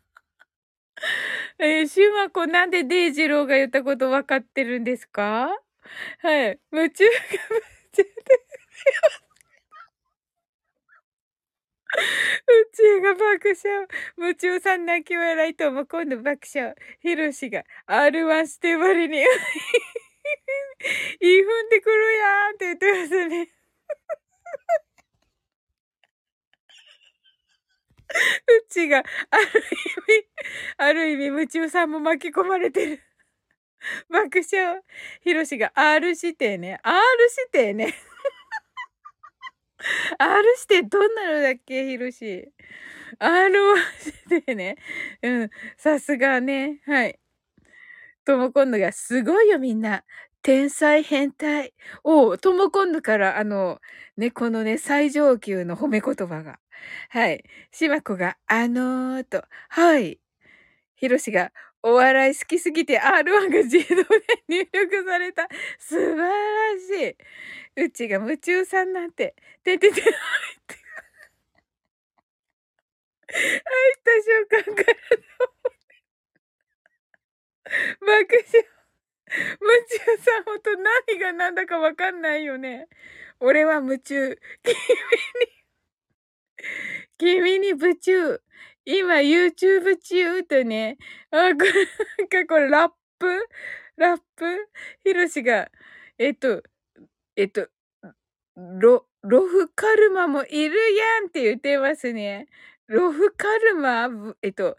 えー、しまこなんでデイジローが言ったこと分かってるんですか？はい。夢中が夢中で。宇宙が爆笑。夢中さん泣き笑いとも今度爆笑。ヒロシが R1 ステバリに、いい踏んでくるやんって言ってますね。うちが、ある意味、ある意味、夢中さんも巻き込まれてる。爆笑。ヒロシが R 指定ね。R 指定ね。R 指定どんなのだっけヒロシ。R 指定ね。うん。さすがね。はい。とも今度がすごいよみんな。天才変態。おとも今度からあの、ね、このね、最上級の褒め言葉が。はい。しまこが、あのーと、はい。ひろしが、お笑い好きすぎて R1 が自動で入力された。素晴らしい。うちが夢中さんなんて、ててて、入った瞬間からの爆笑。夢中さんほんと何が何だかわかんないよね。俺は夢中。君に、君に夢中。今 YouTube 中とね、あ、これ、なんかこれラップ？ラップ？ヒロシが、えっと、えっと、ロ、ロフカルマもいるやんって言ってますね。ロフカルマえっと、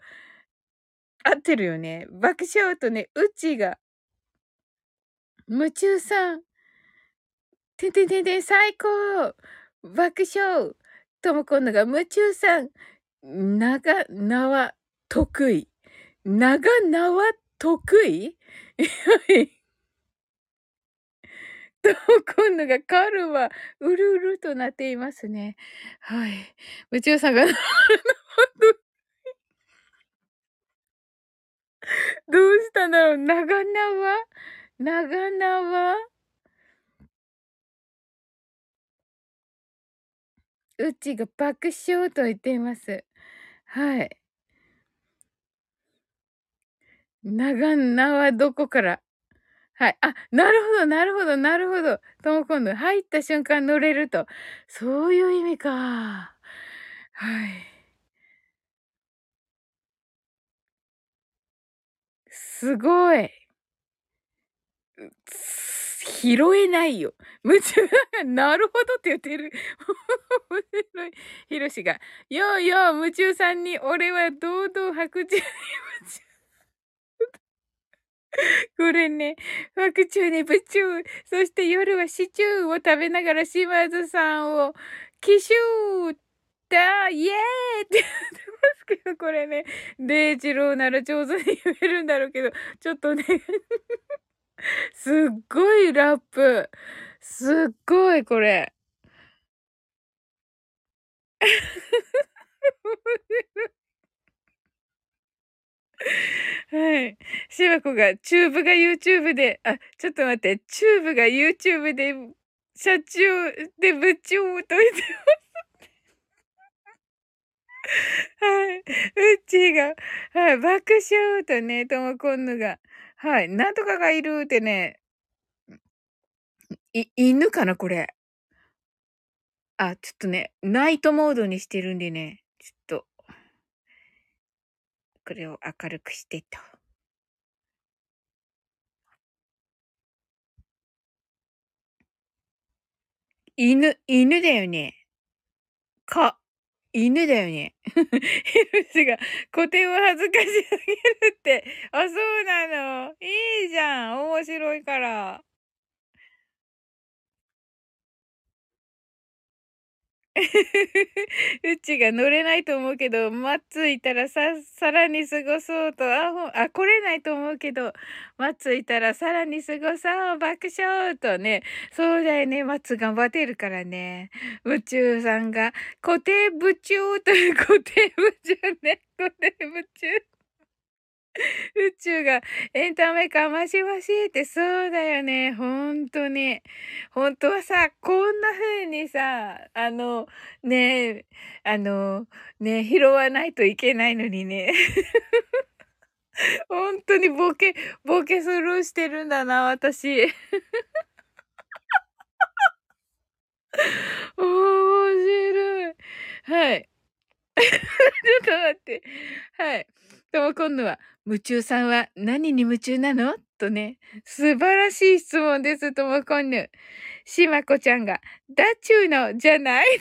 合ってるよね。爆笑とね、うちが、夢中さん、てててて最高爆笑とも今度が夢中さん、長縄得意。長縄得意？はい。と、今度がカルマ、うるうるとなっていますね。はい。宇宙さんが、どうしたんだろう？長縄？長縄？うちが爆笑と言っています。はい。長縄どこから？はい。あ、なるほど、なるほど、なるほど。とも今度、入った瞬間乗れると。そういう意味か。はい。すごい。拾えないよ。夢中 なるほどって言ってる。面白い。ひろしが、ようよう、夢中さんに俺は堂々白昼に夢中。これね、白昼に夢中。そして夜はシチューを食べながら島津さんを、奇襲だイエーイって言ってますけど、これね、デイジローなら上手に言えるんだろうけど、ちょっとね すっごいラップ。すっごいこれ。はい。しばこが、チューブが YouTube で、あ、ちょっと待って、チューブが YouTube で、社長で部長と言ってます。はい。うっちーが、はい、爆笑とね、ともこんぬが、はい、なんとかがいるってね、い、犬かなこれ。あ、ちょっとね、ナイトモードにしてるんでね、ちょっと、これを明るくしてと。犬、犬だよね。か、犬だよね。ヒロシが、古典を恥ずかしすぎるって。あ、そうなの。いいじゃん。面白いから。うちが乗れないと思うけど、マッツいたらさ、さらに過ごそうと、あ、ほあ、来れないと思うけど、マッツいたらさらに過ごそう、爆笑とね。そうだよね、マッツ頑張ってるからね。宇宙さんが、固定部長という固定部長ね、固定部長。宇宙がエンタメかましましってそうだよね。ほんとに。本当はさ、こんな風にさ、あの、ねあの、ね拾わないといけないのにね。本当にボケ、ボケスルーしてるんだな、私。面白い。はい。ちょっと待って。はい。とも今度は、夢中さんは何に夢中なの？とね、素晴らしい質問です、ともこんぬ。しまこちゃんが、だちゅうの、じゃない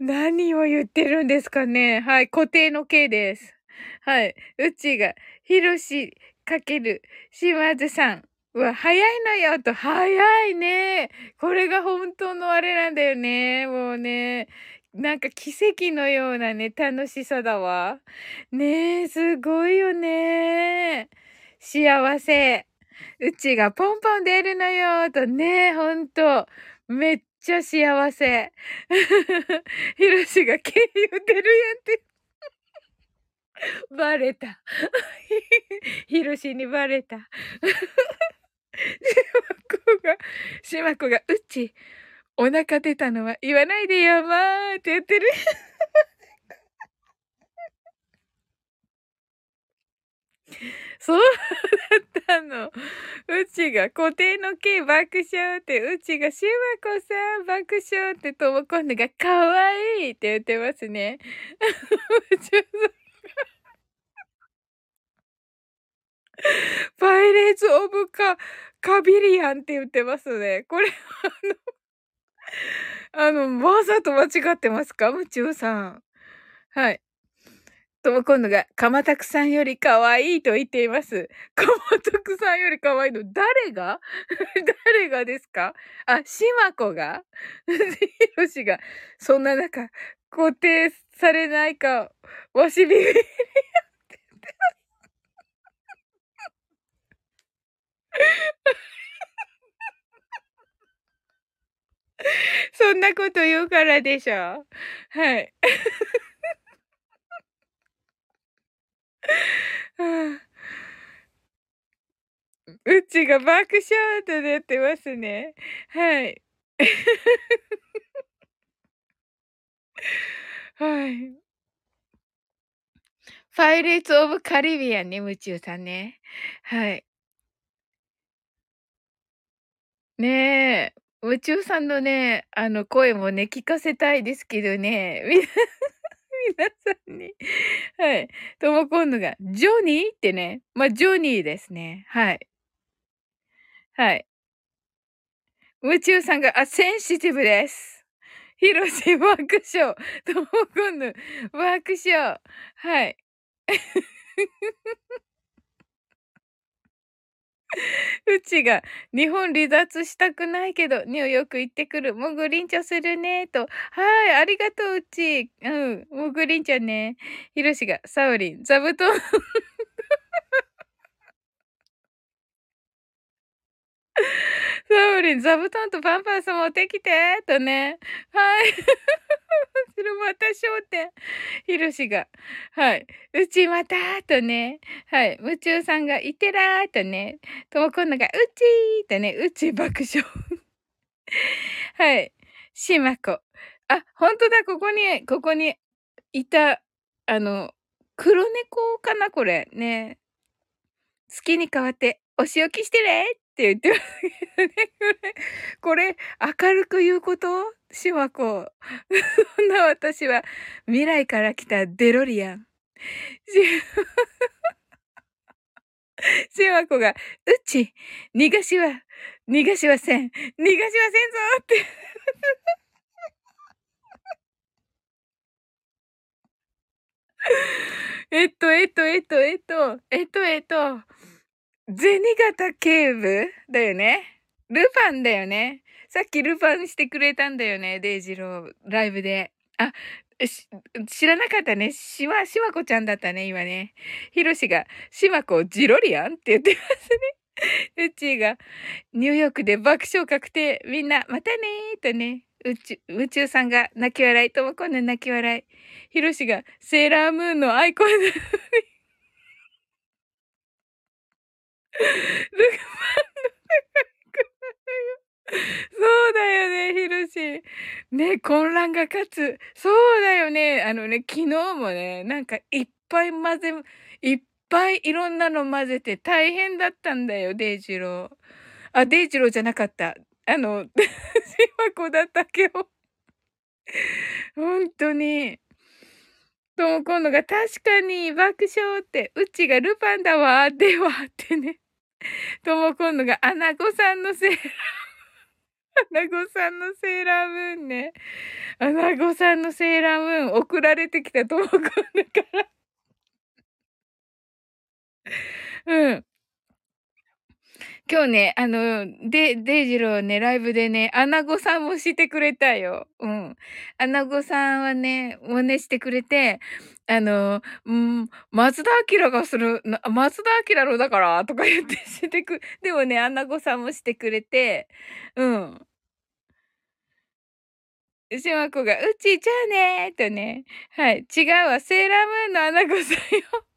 何を言ってるんですかねはい、固定の K です。はい、うちが、ひろしかける、しまずさんは、早いのよと、早いね。これが本当のあれなんだよね。もうね。なんか奇跡のようなね、楽しさだわ。ねえ、すごいよね。幸せ。うちがポンポン出るのよ、とね、ほんと。めっちゃ幸せ。ひろしが経由出るやんって。バレた。ひろしにバレた。しまこが、しまこが、うち、お腹出たのは言わないでよ、まーって言ってる。そうだったの。うちが固定の毛爆笑って、うちがしまこさん爆笑ってともこんぬがかわいいって言ってますね。パイレーツ・オブ・カ、カビリアンって言ってますね。これ、あの、あの、わざと間違ってますか？夢中さん。はい。とも今度が、かまたくさんより可愛いと言っています。かまたくさんより可愛いの、誰が？誰がですか？あ、しまこが？ひろしが、そんな中、固定されないか、わしビビりって言ってます。そんなこと言うからでしょ？はい。うちが爆笑となってますね。はい。はい。パイレーツ・オブ・カリビアンね、夢中さんね。はい。ねえ。夢中さんのね、あの、声もね、聞かせたいですけどね。み 皆さんに。はい。とも今度が、ジョニーってね。まあ、ジョニーですね。はい。はい。夢中さんが、あ、センシティブです。ヒロシ爆笑。とも今度、爆笑。はい。うちが、日本離脱したくないけど、ニューヨーク行ってくる。もぐりんちょするね、と。はい、ありがとう、うち。うん、もぐりんちゃね。ひろしが、サウリン、座布団。サウリン、座布団とパンパンス持ってきて、とね。はい。それまた焦点。ひろしが。はい。うちまたとね。はい。夢中さんがいてらーとね。ともこんながうちーとね。うち爆笑。はい。しまこ。あ、ほんとだ、ここに、ここにいた、あの、黒猫かなこれ。ね。好きに変わって、お仕置きしてねって言ってますけどね。これ、明るく言うこと？しわこ。そんな私は、未来から来たデロリアン。しわこが、うち、逃がしは、逃がしはせん。逃がしはせんぞって。えっと、えっと、えっと、えっと、えっと、えっと、銭形警部？だよね。ルパンだよね。さっきルパンしてくれたんだよね、デイジロー、ライブで。あ、知らなかったね。しわ、しわこちゃんだったね、今ね。ひろしが、しわこジロリアンって言ってますね。うちが、ニューヨークで爆笑確定。みんな、またねーとね。宇宙、宇宙さんが泣き笑い。ともこんの泣き笑い。ひろしが、セーラームーンのアイコンルクマンのそうだよね、ひろし。ね、混乱が勝つ。そうだよね。あのね、昨日もね、なんかいっぱい混ぜ、いっぱいいろんなの混ぜて大変だったんだよ、デイジロー。あ、デイジローじゃなかった。あの、シマコだったけど。本当に。とも今度が確かに爆笑って、うちがルパンだわ、ではってね。ともこんぬがアナゴさんのセーラー。アナゴさんのセーラームーンね。アナゴさんのセーラームーン送られてきたともくんだから。うん。今日ね、あの、で、デイジローね、ライブでね、アナゴさんもしてくれたよ。うん。アナゴさんはね、真似してくれて、あの、うん、松田明がする、松田明のだから、とか言って してく、でもね、アナゴさんもしてくれて、うん。しまこが、うち、じゃあねーとね。はい。違うわ。セーラームーンのアナゴさんよ。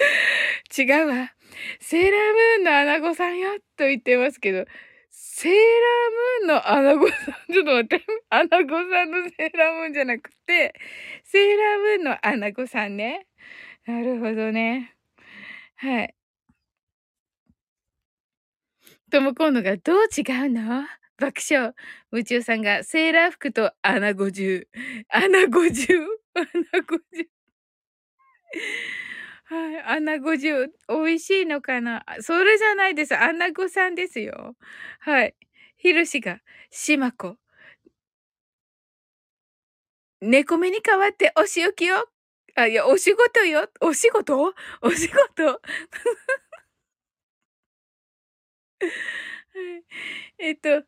違うわ。セーラームーンのアナゴさんよ。と言ってますけど、セーラームーンのアナゴさん、ちょっと待って。アナゴさんのセーラームーンじゃなくて、セーラームーンのアナゴさんね。なるほどね。はい。とも今度がどう違うの？爆笑。宇宙さんがセーラー服と穴子中。穴子中穴子中。はい。穴子中。美味しいのかな？それじゃないです。穴子さんですよ。はい。ひろしが、しまこ。猫目に代わってお仕置きよ。あ、いや、お仕事よ。お仕事？お仕事？えっと、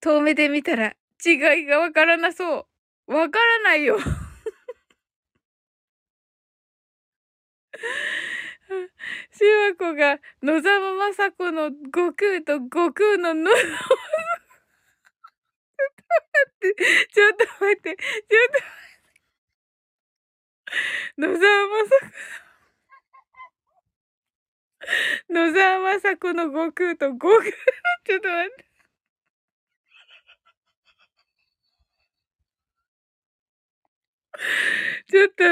遠目で見たら違いがわからなそう。わからないよ。しわこが野沢雅子の悟空と悟空の野沢 ちょっと待って、ちょっと待って、ちょっと野沢雅子。野沢雅子の悟空と悟空。ちょっと待って。ちょっと、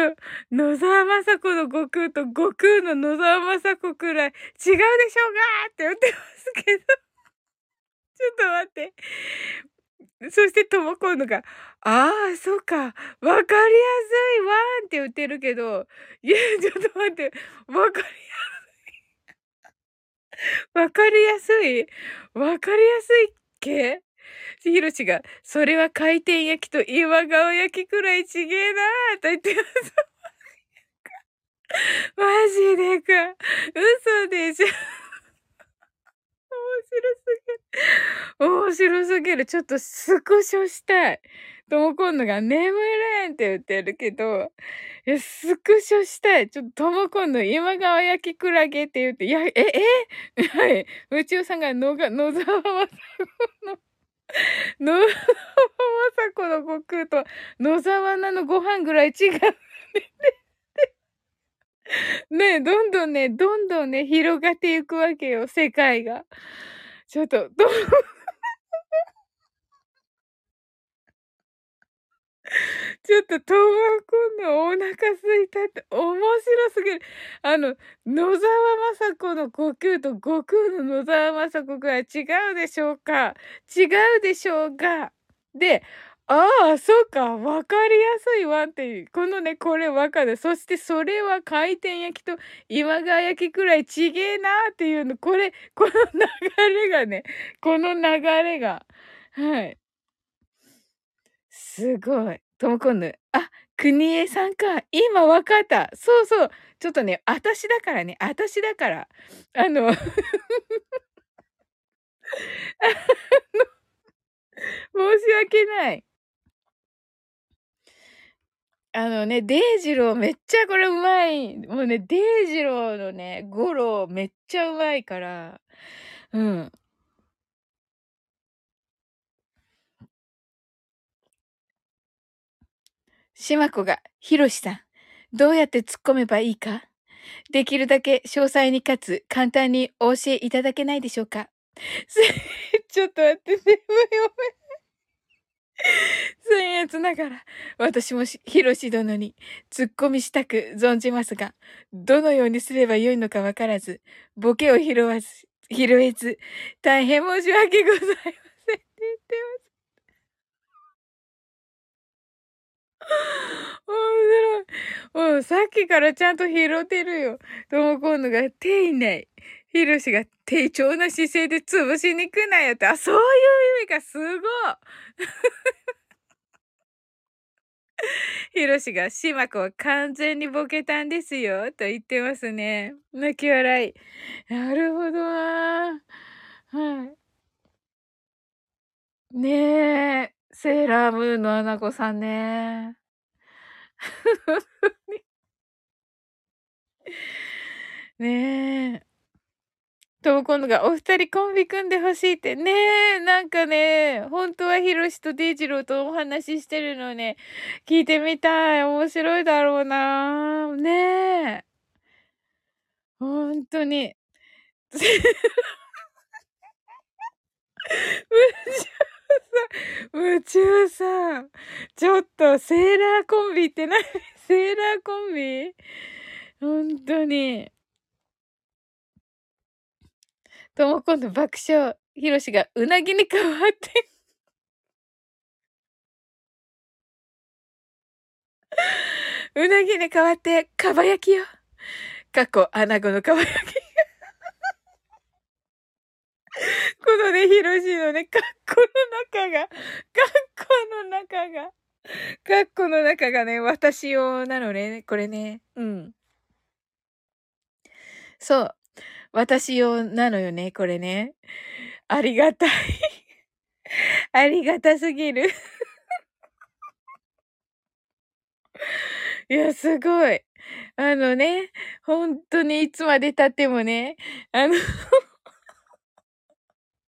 野沢雅子の悟空と悟空の野沢雅子くらい違うでしょうがって言ってますけど。ちょっと待って。そしてともこのが、ああ、そうか、わかりやすいわーって言ってるけど、いや、ちょっと待って、わかりやすい。わかりやすいわかりやすいっけ？ひろしが、それは回転焼きと岩顔焼きくらいちげえなーと言ってます。マジでか。嘘でしょ。面白すぎる。面白すぎる。ちょっとスクショしたい。ともこんのが眠れんって言ってるけど、え、スクショしたい。ちょっとともこんの今川焼きクラゲって言って、いや、え、え？はい。宇宙さんが野が、野沢まさの野沢雅子の悟空と野沢菜のご飯ぐらい違う。ねどんどんね、どんどんね、広がっていくわけよ、世界が。ちょっと、ど、ちょっと、ともこんのお腹すいたって面白すぎる。あの、野沢雅子の呼吸と悟空の野沢雅子が違うでしょうか違うでしょうが。で、ああ、そうか。わかりやすいわっていう。このね、これわかる。そしてそれは回転焼きと今川焼きくらいちげえなっていうの。これ、この流れがね、この流れが。はい。すごい。ともこんぬ。あ、国枝さんか。今わかった。そうそう。ちょっとね、あたしだからね。あたしだから。あの 申し訳ない。あのね、デイジローめっちゃこれうまい。もうね、デイジローのね、ゴロめっちゃうまいから。うん。しまこが、ひろしさん、どうやって突っ込めばいいか？できるだけ詳細にかつ簡単にお教えいただけないでしょうか？ちょっと待って、眠い僭越ながら、私もひろし殿に突っ込みしたく存じますが、どのようにすればよいのかわからず、ボケを拾わず、拾えず、大変申し訳ございません。って言ってます。面白い。もうさっきからちゃんと拾ってるよ。とも今度が丁寧。ひろしが低調な姿勢で潰しに来なよって。あ、そういう意味か。すごい。ひろしが、しまこは完全にボケたんですよ、と言ってますね。泣き笑い。なるほどなはい。ねえ、セーラームーンのアナコさんね。ねえ。とも今度がお二人コンビ組んでほしいってねえ、なんかね、本当はヒロシとデイジローとお話ししてるのね、聞いてみたい。面白いだろうな。ねえ。本当に。夢中さん。ちょっと、セーラーコンビって何セーラーコンビ？本当に。とも今度爆笑。ひろしがうなぎに変わってうなぎに変わって、かば焼きよ。過去、穴子のかば焼き。このね、ひろしのね、かっこの中が、かっこの中が、かっこの中がね、私用なのね、これね。うん。そう。私用なのよね、これね。ありがたいありがたすぎるいや、すごい。あのね、ほんとにいつまで経ってもね、あの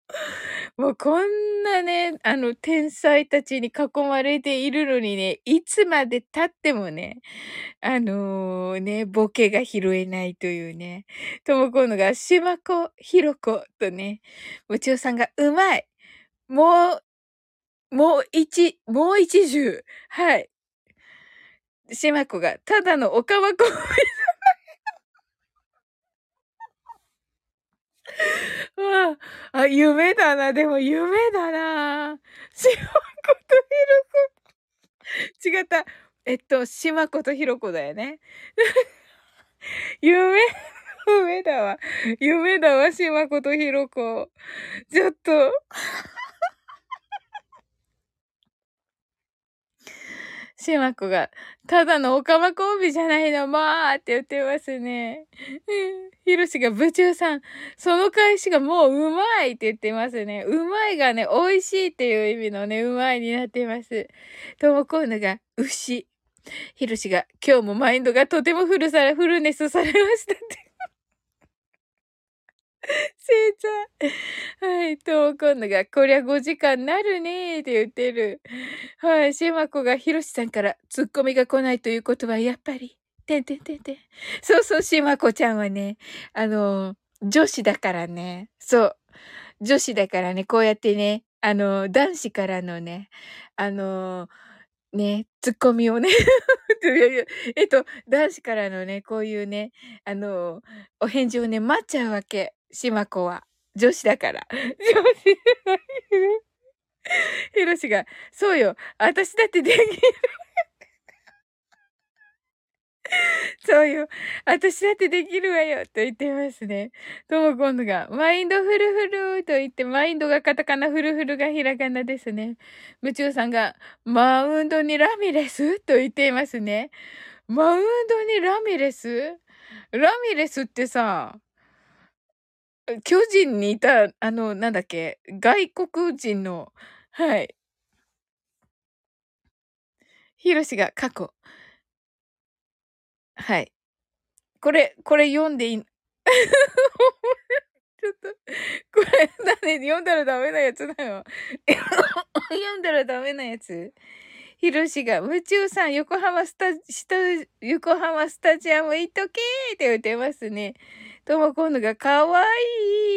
もうこんなね、あの、天才たちに囲まれているのにね、いつまで経ってもね、あのー、ね、ボケが拾えないというね、ともこのが、しまこ、ひろことね、もちおさんが、うまいもう、もう一、もう一重。はい。しまこが、ただのおかわこあ、あ、夢だな。でも夢だな。島ことひろこ。違った。えっと、島ことひろこだよね。夢、夢だわ。夢だわ、島ことひろこ。ちょっと。しまこが、ただのオカマコンビじゃないの、まあって言ってますね。ひろしが、部長さん、その返しがもううまいって言ってますね。うまいがね、美味しいっていう意味のね、うまいになってます。ともこうぬが、牛。ひろしが、今日もマインドがとてもフルされ、フルネスされましたって。せいちゃん。はい。と、今度が、こりゃ5時間なるねーって言ってる。はい。しまこがひろしさんからツッコミが来ないということは、やっぱり、てんてんてんてん。そうそう、しまこちゃんはね、あの、女子だからね。そう。女子だからね、こうやってね、あの、男子からのね、あの、ね、ツッコミをね。えっと、男子からのね、こういうね、あの、お返事をね、待っちゃうわけ。しま子は。女子だから。女子じゃないひろしが、そうよ。私だってできる。そうよ。私だってできるわよ。と言ってますね。とも今度が、マインドフルフルと言って、マインドがカタカナ、フルフルがひらがなですね。夢中さんが、マウンドにラミレスと言っていますね。マウンドにラミレス？ラミレスってさ、巨人にいた、あの、なんだっけ、外国人の、はい。ヒロシが過去。はい。これ、これ読んでいい？ちょっと、これ、何読んだらダメなやつだよ。読んだらダメなやつヒロシが、夢中さん、横浜スタ、横浜スタジアム行っとけーって言ってますね。とも今度が、かわ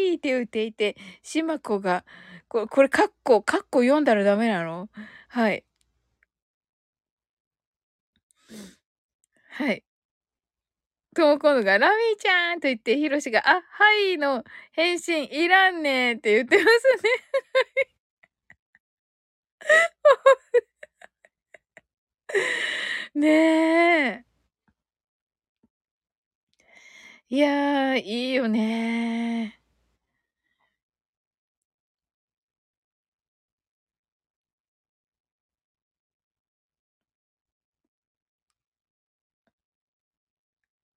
いいって言っていて、しまこが、これ、これ、カッコ、カッコ読んだらダメなの？はい。はい。とも今度が、ラミーちゃんと言って、ヒロシが、あ、はいの返信いらんねって言ってますね。ねえ。いや、いいよね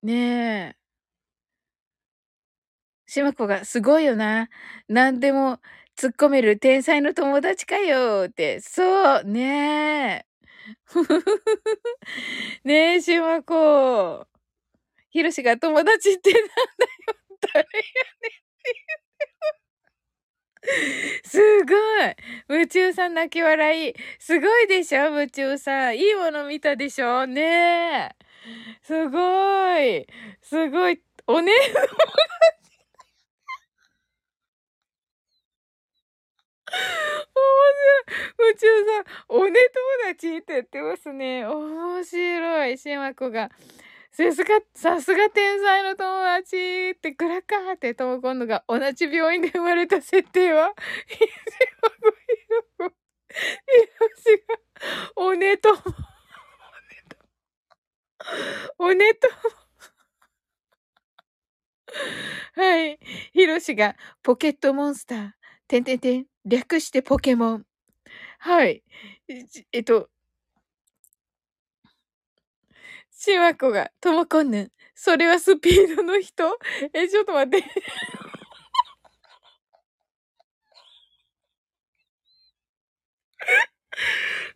ねえ。しまこが、すごいよな。何でも突っ込める天才の友達かよって。そう、ねえ。ねえ、しまこ。ひろしが友達ってなんだよ。誰やねんって言って。すごい夢中さん泣き笑い。すごいでしょ夢中さん。いいもの見たでしょねえ。すごい。すごい。おね友達。面白い。宇宙さん、おね友達って言ってますね。面白い。しまこが。さすが、さすが天才の友達って、クラカーってとも今度が同じ病院で生まれた設定は、ひろこ、ひろしが、おねと、おねと、はい。ひろしが、ポケットモンスター、てんてんてん、略してポケモン。はい。えっと、しわこが、ともこんぬん。それはスピードの人？え、ちょっと待って。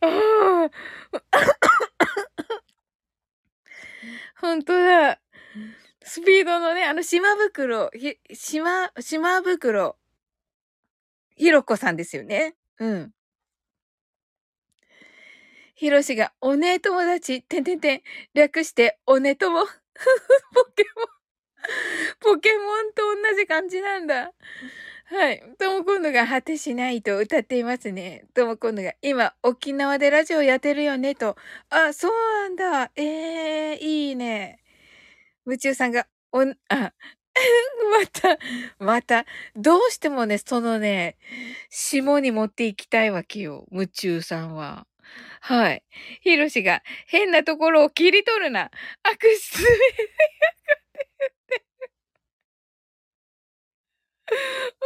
ああ。ほんとだ。スピードのね、あの、島袋、ひ、島、島袋、ひろこさんですよね。うん。ひろしが、おねえ友達、てんてんてん、略して、おね友。ポケモン。ポケモンと同じ感じなんだ。はい。とも今度が果てしないと歌っていますね。とも今度が今沖縄でラジオやってるよねと。あ、そうなんだ。ええー、いいね。夢中さんが、おん、あ、また、また、どうしてもね、そのね、下に持っていきたいわけよ。夢中さんは。はい。ひろしが、変なところを切り取るな。悪質でやがてる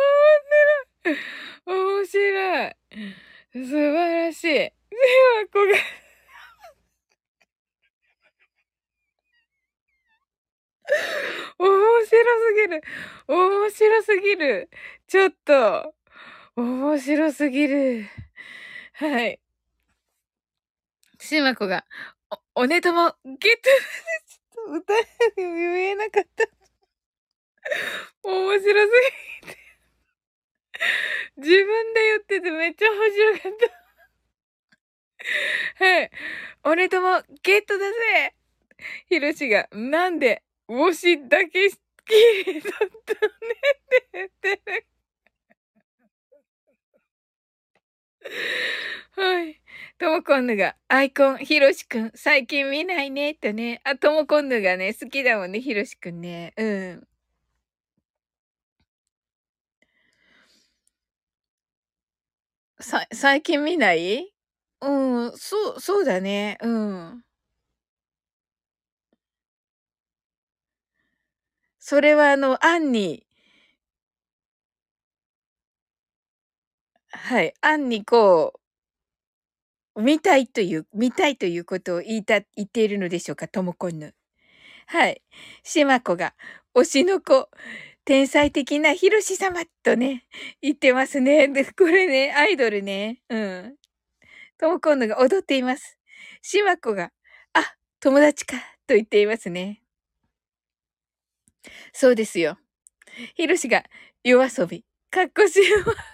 面白い。面白い。素晴らしい。では、こが面白すぎる。面白すぎる。ちょっと、面白すぎる。はい。しまこが、お、おねとも、ゲットちょっと歌え、言えなかった。面白すぎて。自分で言っててめっちゃ面白かった。はい。おねとも、ゲットだぜひろしが、なんで、帽子だけ好きだったねって言ってる。はい。ともこんぬが、アイコン、ひろしくん、最近見ないね、とね。あ、ともこんぬがね、好きだもんね、ひろしくんね。うん。さ、最近見ない？うん、そう、そうだね。うん。それはあの、アンに、はい、アンにこう、見たいという、見たいということを言いた、言っているのでしょうか、ともこんぬ。はい。しまこが、推しの子、天才的なひろし様とね、言ってますね。で、これね、アイドルね。うん。ともこんぬが踊っています。しまこが、あ、友達か、と言っていますね。そうですよ。ひろしが、夜遊び、かっこしいわ。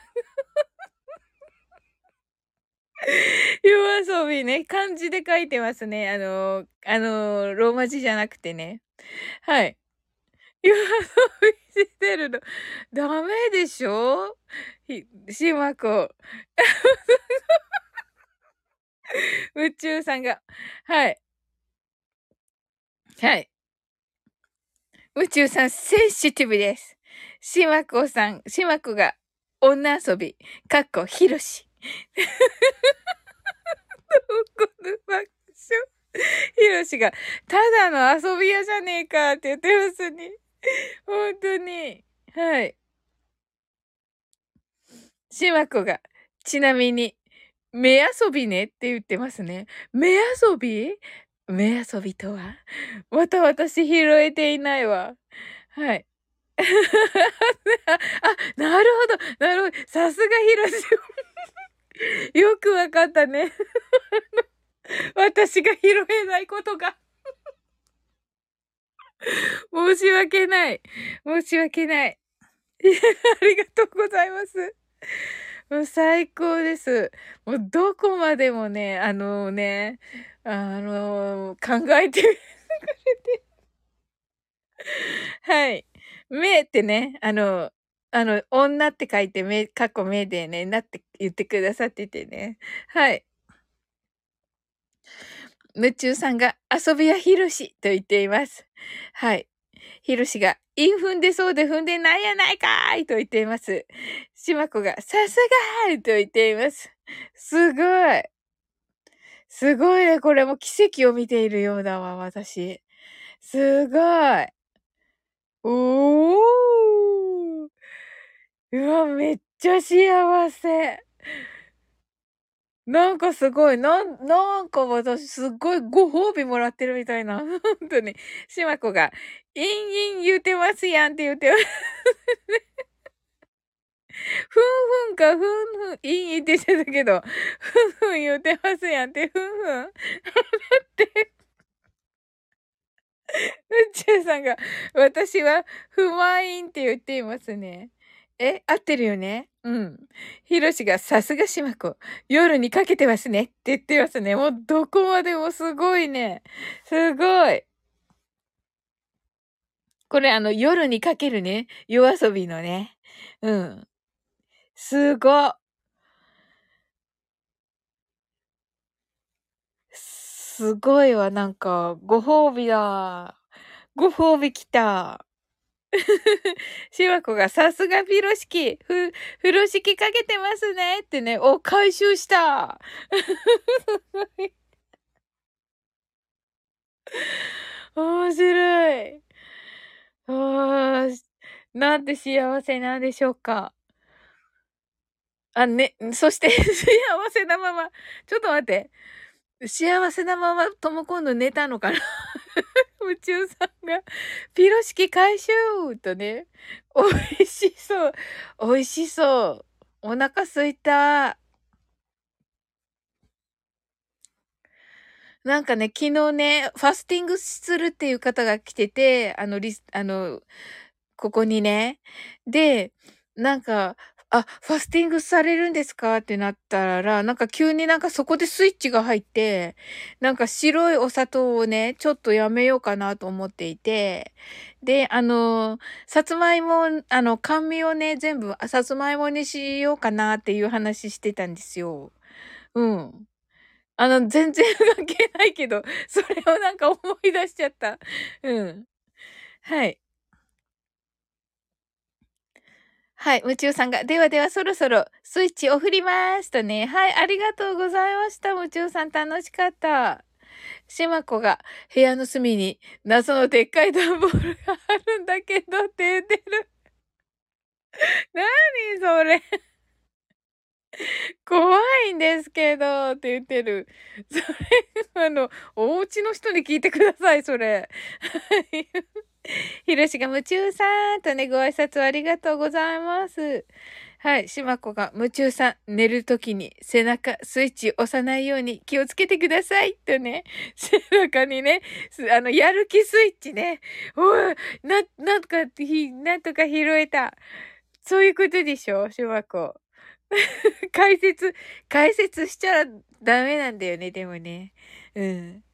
夜遊びね、漢字で書いてますね。あの、あの、ローマ字じゃなくてね。はい。夜遊びしてるの。ダメでしょ、しまこ。宇宙さんが、はい。はい。宇宙さん、センシティブです。しまこさん、しまこが、女遊び、かっこ、ひろし。どこの爆笑？ひろしが、ただの遊び屋じゃねえかって言ってますね。本当に。はい。しまこが、ちなみに、目遊びねって言ってますね。目遊び？目遊びとは？また私拾えていないわ。はい。あ、なるほど、なるほど。さすがひろし。よくわかったね。私が拾えないことが。申し訳ない。申し訳ない。ありがとうございます。もう最高です。もうどこまでもね、あのね、あの考えてくれて。はい。目ってね、あの、あの、女って書いて、め、過去目でね、なって言ってくださっててね。はい。夢中さんが遊びやひろしと言っています。はい。ひろしが、イン踏んでそうで踏んでないやないかーいと言っています。しまこが、さすがーと言っています。すごい。すごいね。これも奇跡を見ているようだわ、私。すごい。おー。うわ、めっちゃ幸せ。なんかすごい、なん、なんか私すっごいご褒美もらってるみたいな。本当に。しまこが、インイン言うてますやんって言ってます。ふんふんか、ふんふん、インインって言ってたけど、ふんふん言うてますやんって、ふんふん。だって、宇宙さんが、私は、ふまいんって言っていますね。え、合ってるよねうん。ひろしが、さすがしまこ。夜にかけてますねって言ってますね。もうどこまでもすごいね。すごい。これあの、夜にかけるね。夜遊びのね。うん。すご。すごいわ、なんか、ご褒美だ。ご褒美来た。しわこがさすがピロシキ、ふ、風呂敷かけてますねってね、お、回収した 面白い。ああ、なんて幸せなんでしょうか。あ、ね、そして 幸せなまま、ちょっと待って。幸せなまま、とも今度寝たのかな 宇宙さんが、ピロ式回収とね、美味しそう。美味しそう。お腹すいた。なんかね、昨日ね、ファスティングするっていう方が来てて、あの、リス、あの、ここにね。で、なんか、あ、ファスティングされるんですか？ってなったら、なんか急になんかそこでスイッチが入って、なんか白いお砂糖をね、ちょっとやめようかなと思っていて、で、あの、さつまいも、あの、甘味をね、全部さつまいもにしようかなっていう話してたんですよ。うん。あの、全然 関係ないけど、それをなんか思い出しちゃった。うん。はい。はい、夢中さんが、ではではそろそろスイッチを振りますとね。はい、ありがとうございました。夢中さん楽しかった。しまこが部屋の隅に謎のでっかい段ボールがあるんだけどって言ってる。なにそれ怖いんですけどって言ってる。それ、あの、お家の人に聞いてください、それ。ひろしが夢中さんとね、ご挨拶ありがとうございます。はい。しまこが夢中さん、寝るときに背中、スイッチ押さないように気をつけてください。とね、背中にね、あの、やる気スイッチね。おい、な、なんとか、ひ、なんとか拾えた。そういうことでしょしまこ。解説、解説しちゃダメなんだよね、でもね。うん。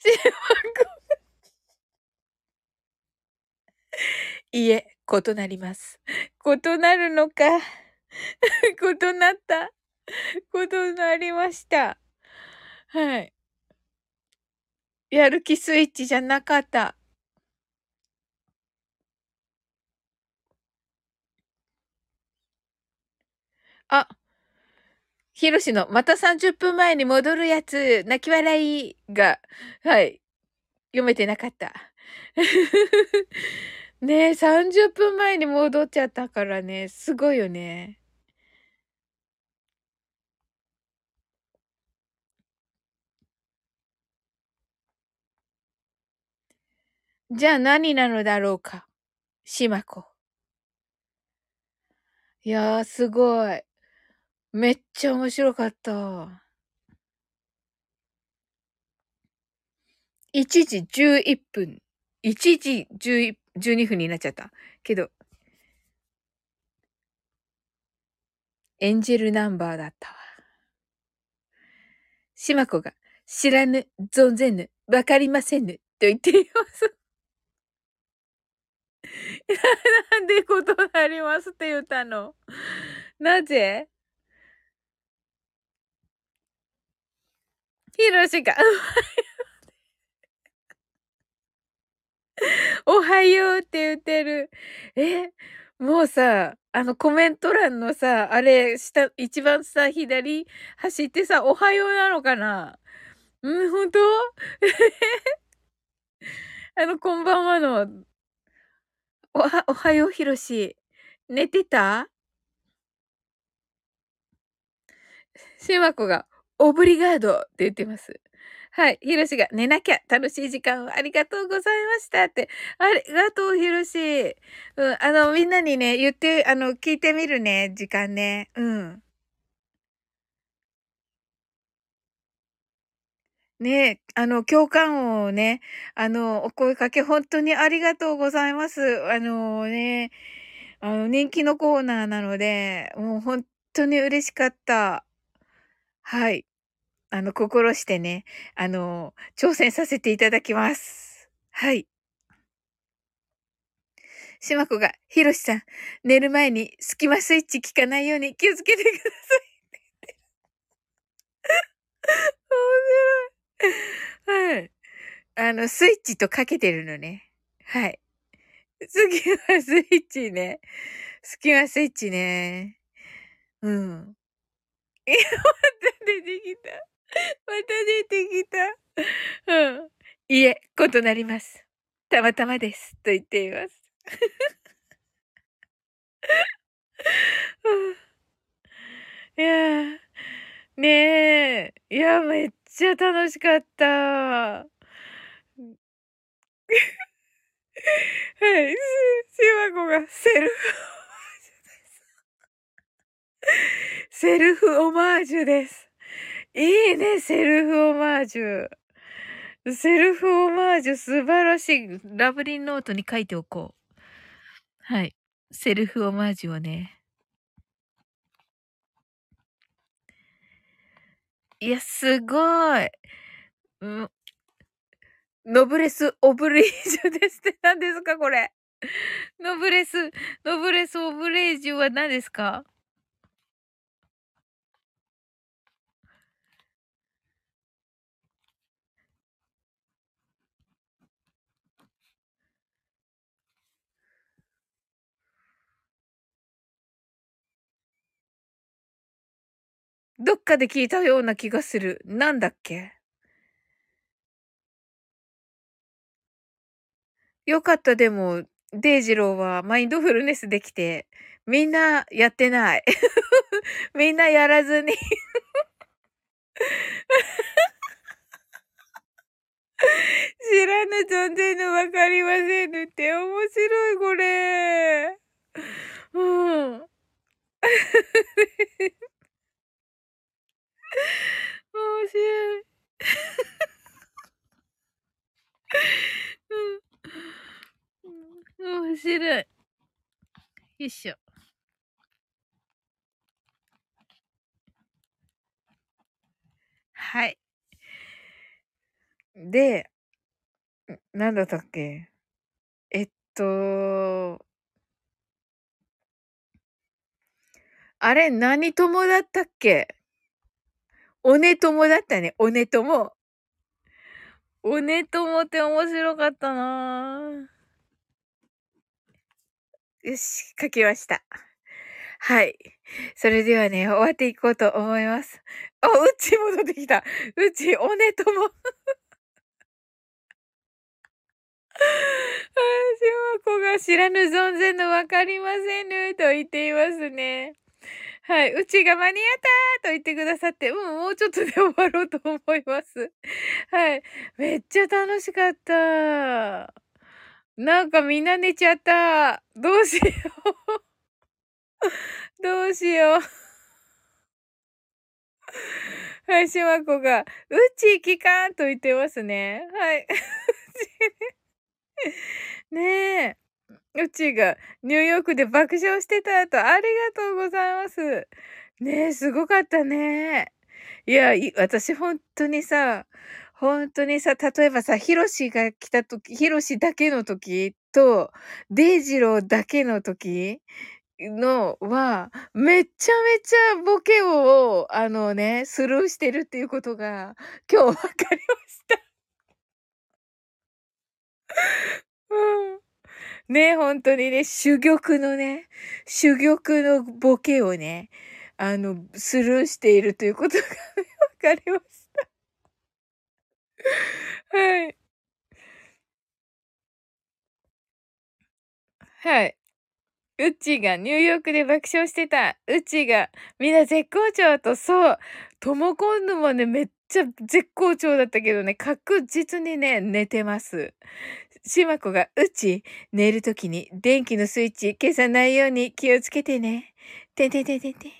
しまこ。いえ、異なります。異なるのか。異なった。異なりました。はい。やる気スイッチじゃなかった。あ、ひろしのまた30分前に戻るやつ、泣き笑いが、はい、読めてなかった。ねえ、30分前に戻っちゃったからね、すごいよね。じゃあ何なのだろうか？しまこ。いやー、すごい。めっちゃ面白かった。1時11分。1時11 12分になっちゃった。けど、エンジェルナンバーだったわ。しまこが、知らぬ、存ぜぬ、わかりませぬ、と言っています。なんでことなりますって言ったの？なぜ？ひろしが、おはようって言ってる。え、もうさ、あのコメント欄のさ、あれ、下、一番さ、左走ってさ、おはようなのかな？うん、ほんとあの、こんばんはの、おは、おはようひろし。寝てた？しまこが、オブリガードって言ってます。はい。ひろしが寝なきゃ楽しい時間をありがとうございましたって。ありがとう、ひろし。うん。あの、みんなにね、言って、あの、聞いてみるね。時間ね。うん。ねあの、共感をね、あの、お声かけ本当にありがとうございます。あのね、あの、人気のコーナーなので、もう本当に嬉しかった。はい。あの、心してね、あの、挑戦させていただきます。はい。しまこが、ひろしさん、寝る前にスキマスイッチ効かないように気をつけてください。面白い。はい。あの、スイッチとかけてるのね。はい。スキマスイッチね。スキマスイッチね。うん。いや、また出てきた。また出てきた。うん。いえ、異なります。たまたまです。と言っています。いやねえ。いや、めっちゃ楽しかった。はい。しわこがセルフセルフオマージュです。いいね、セルフオマージュ。セルフオマージュ素晴らしい。ラブリンノートに書いておこう。はい。セルフオマージュをね。いや、すごい。んノブレス・オブレイジュですって何ですかこれ。ノブレス、ノブレス・オブレイジュは何ですか？どっかで聞いたような気がする。なんだっけ？よかった、でも、デイジローはマインドフルネスできて、みんなやってない。みんなやらずに 知らぬ存在のわかりませぬって面白い、これ。うん。面白い。うん。面白い。よいしょ。はい。で、ん、なんだったっけ？えっとあれ、何友だったっけ？おね友だったね。おね友。おね友って面白かったなよし、書きました。はい。それではね、終わっていこうと思います。あ、うち戻ってきた。うち、おねとも。あ、しまこが知らぬ存ぜぬわかりませぬと言っていますね。はい。うちが間に合ったと言ってくださって、うん、もうちょっとで終わろうと思います。はい。めっちゃ楽しかった。なんかみんな寝ちゃった。どうしよう。どうしよう。はい、しまこが、うち聞かんと言ってますね。はい。ねえ。うちがニューヨークで爆笑してたと、ありがとうございます。ねえ、すごかったね。いや、私ほんとにさ、ほんとにさ、例えばさ、ヒロシが来た時、ヒロシだけの時と、デイジローだけの時のは、めちゃめちゃボケを、あのね、スルーしてるっていうことが、今日分かりました。うん。ね、ほんとにね、珠玉のね、珠玉のボケをね、あの、スルーしているということがね、分かりました。はい。はい。うちがニューヨークで爆笑してた。うちがみんな絶好調と、そう。ともこんぬもね、めっちゃ絶好調だったけどね、確実にね、寝てます。しまこが、うち、寝るときに電気のスイッチ消さないように気をつけてね。ててててて。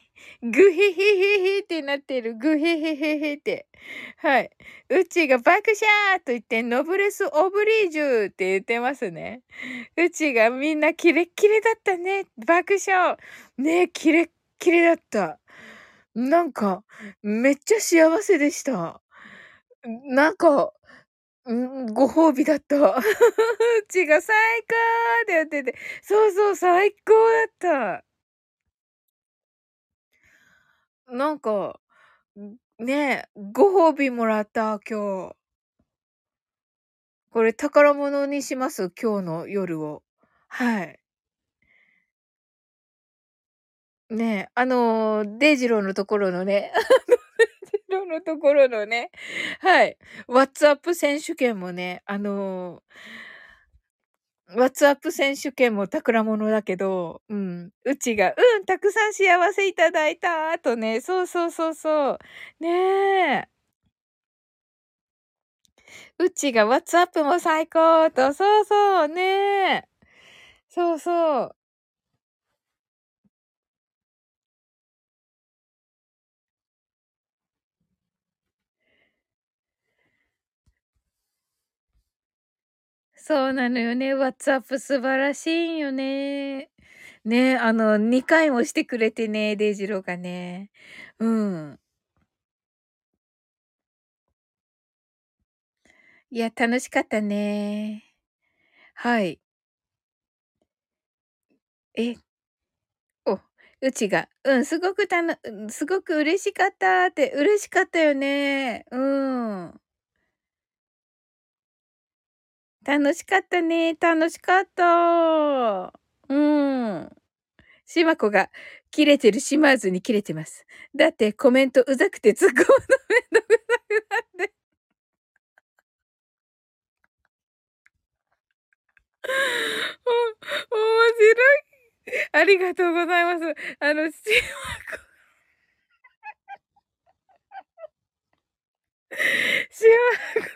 ぐへへへへってなってる。ぐへへへへって。はい。うちが爆笑と言って、ノブレスオブリージュって言ってますね。うちがみんなキレッキレだったね。爆笑。ねキレッキレだった。なんか、めっちゃ幸せでした。なんか、ん、ご褒美だった。うちが最高って言ってて、そうそう、最高だった。なんか、ねえ、ご褒美もらった、今日。これ宝物にします、今日の夜を。はい。ねえ、あの、デイジローのところのね、あの、ところのね、はい、ワッツアップ選手権もね、あのワッツアップ選手権も宝物だけど、うん。うちが、うん、たくさん幸せいただいた、とね、そうそうそうそう。ねえ。うちが、ワッツアップも最高と、そうそう、ねえ。そうそう。そうなのよね。ワッツアップ素晴らしいよね。ね、あの、2回もしてくれてね、デイジローがね。うん。いや、楽しかったね。はい。え、お、うちが、うん、すごくたの、すごく嬉しかったって、嬉しかったよね。うん。楽しかったね。楽しかった。うん。しまこが、切れてる島津に切れてます。だってコメントうざくて突っ込むのめんどくさくなって。お、面白い。ありがとうございます。あの、しまこ。しまこ、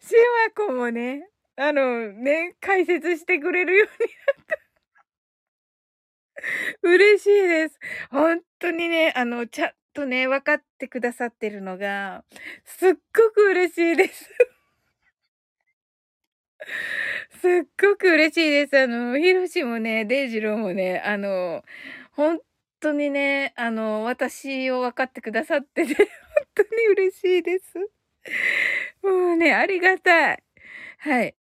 しまこもね、あの、ね、解説してくれるようになった。嬉しいです。本当にね、あの、ちゃんとね、分かってくださってるのが、すっごく嬉しいです。すっごく嬉しいです。あの、ひろしもね、デイジローもね、あの、ほんとにね、あの、私を分かってくださってて、ほんとに嬉しいです。もうね、ありがたい。はい。